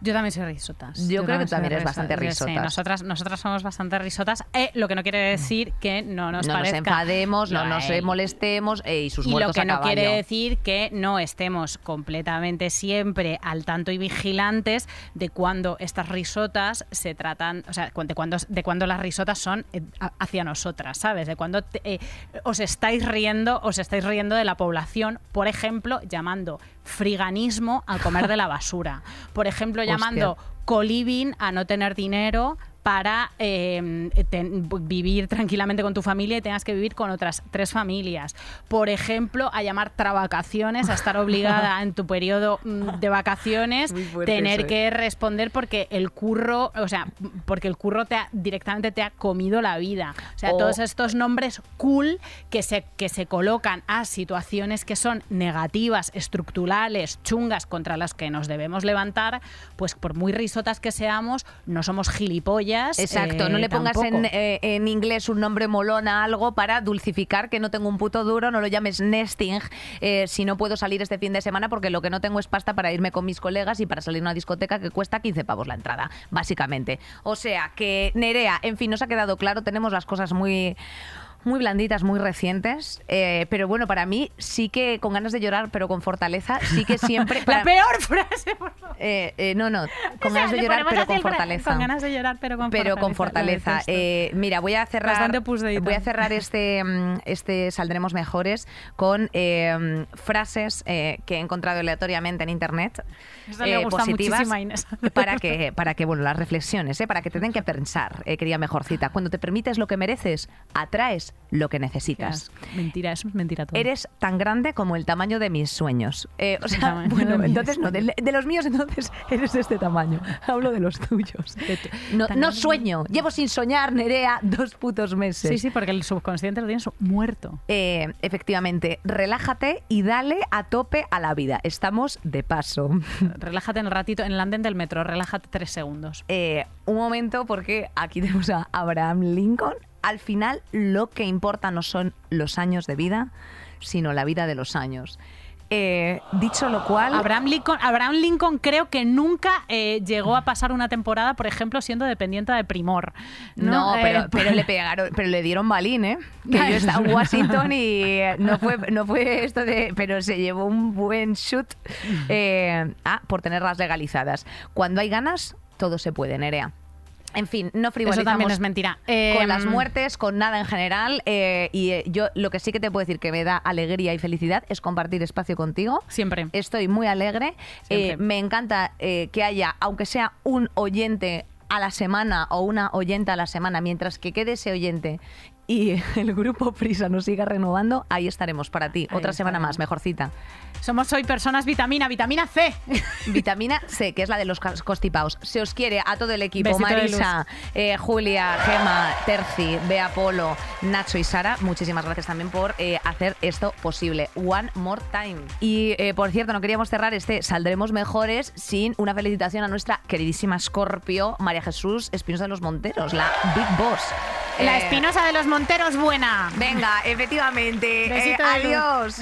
Yo también soy risotas.
Yo creo que también eres bastante
yo sí,
risotas.
nosotras, nosotras somos bastante risotas, eh, lo que no quiere decir que no nos
no nos
parezca.
enfademos, no nos
eh,
molestemos eh, y sus
y lo que
a
no
caballo.
quiere decir que no estemos completamente siempre al tanto y vigilantes de cuando estas risotas se tratan, o sea, de cuando, de cuando las risotas son eh, hacia nosotras, ¿sabes? De cuando te- os estáis riendo, os estáis riendo de la población, por ejemplo, llamando friganismo al comer de la basura. Por ejemplo. Llamando coliving a no tener dinero para eh, ten- vivir tranquilamente con tu familia y tengas que vivir con otras tres familias. Por ejemplo, a llamar travacaciones, a estar obligada en tu periodo mm, de vacaciones, tener
eso, ¿eh?
que responder porque el curro, o sea, porque el curro te ha- directamente te ha comido la vida. O sea,
O-
todos estos nombres cool que se, que se colocan a situaciones que son negativas, estructurales, chungas contra las que nos debemos levantar, pues por muy risotas que seamos, no somos gilipollas.
Exacto,
eh,
no le pongas en, eh, en inglés un nombre molón a algo para dulcificar que no tengo un puto duro, no lo llames nesting eh, si no puedo salir este fin de semana porque lo que no tengo es pasta para irme con mis colegas y para salir a una discoteca que cuesta 15 pavos la entrada, básicamente. O sea que Nerea, en fin, nos ha quedado claro, tenemos las cosas muy muy blanditas, muy recientes, eh, pero bueno, para mí sí que con ganas de llorar, pero con fortaleza, sí que siempre... para-
La peor frase, por favor.
eh, eh, no, no, con
O sea,
ganas de llorar, pero con fortaleza.
Con ganas de llorar, pero con
pero
fortaleza.
con fortaleza. mira, voy a cerrar. Voy a cerrar este, mm, este saldremos mejores con frases que he encontrado aleatoriamente en internet.
Eso le gusta
positivas
muchísimo a Inés.
para que para que bueno las reflexiones para que te den que pensar querida mejorcita cuando te permites lo que mereces atraes lo que necesitas.
Mentira, eso es mentira todo.
Eres tan grande como el tamaño de mis sueños. Eh, o sea, bueno, entonces no, de, de los míos entonces eres de este tamaño. Hablo de los tuyos. No, sueño, llevo sin soñar, Nerea, dos putos meses.
Sí, sí, porque el subconsciente lo tienes muerto.
Eh, efectivamente, relájate y dale a tope a la vida. Estamos de paso.
Relájate en el ratito, en el andén del metro, relájate tres segundos.
Eh, un momento porque aquí tenemos a Abraham Lincoln. Al final lo que importa no son los años de vida, sino la vida de los años. Eh, dicho lo cual...
Abraham Lincoln, Abraham Lincoln creo que nunca eh, llegó a pasar una temporada, por ejemplo, siendo dependiente de Primor.
No,
Eh,
pero, pero le pegaron, pero le dieron balín, ¿eh? Que yo estaba en Washington y no fue, no fue esto de, pero se llevó un buen shoot ah, por tenerlas legalizadas. Cuando hay ganas, todo se puede, Nerea. En fin, no
Eso
frivolizamos
también es mentira.
con las muertes, con nada en general. eh, y eh, yo lo que sí que te puedo decir que me da alegría y felicidad es compartir espacio contigo.
Siempre.
Estoy muy alegre. Eh, me encanta eh, que haya, aunque sea un oyente a la semana o una oyenta a la semana, mientras que quede ese oyente y el grupo Prisa nos siga renovando, ahí estaremos para ti.
Ahí
Otra semana más, mejorcita.
Somos hoy personas vitamina, vitamina C.
Vitamina C, que es la de los constipados. Se os quiere a todo el equipo.
Besito
Marisa, eh, Julia, Gema, Terci, Bea Polo, Nacho y Sara. Muchísimas gracias también por eh, hacer esto posible. One more time. Y eh, por cierto, no queríamos cerrar este Saldremos Mejores sin una felicitación a nuestra queridísima Scorpio, María Jesús Espinosa de los Monteros, la Big Boss.
La espinosa de los monteros buena.
Venga, efectivamente. Adiós.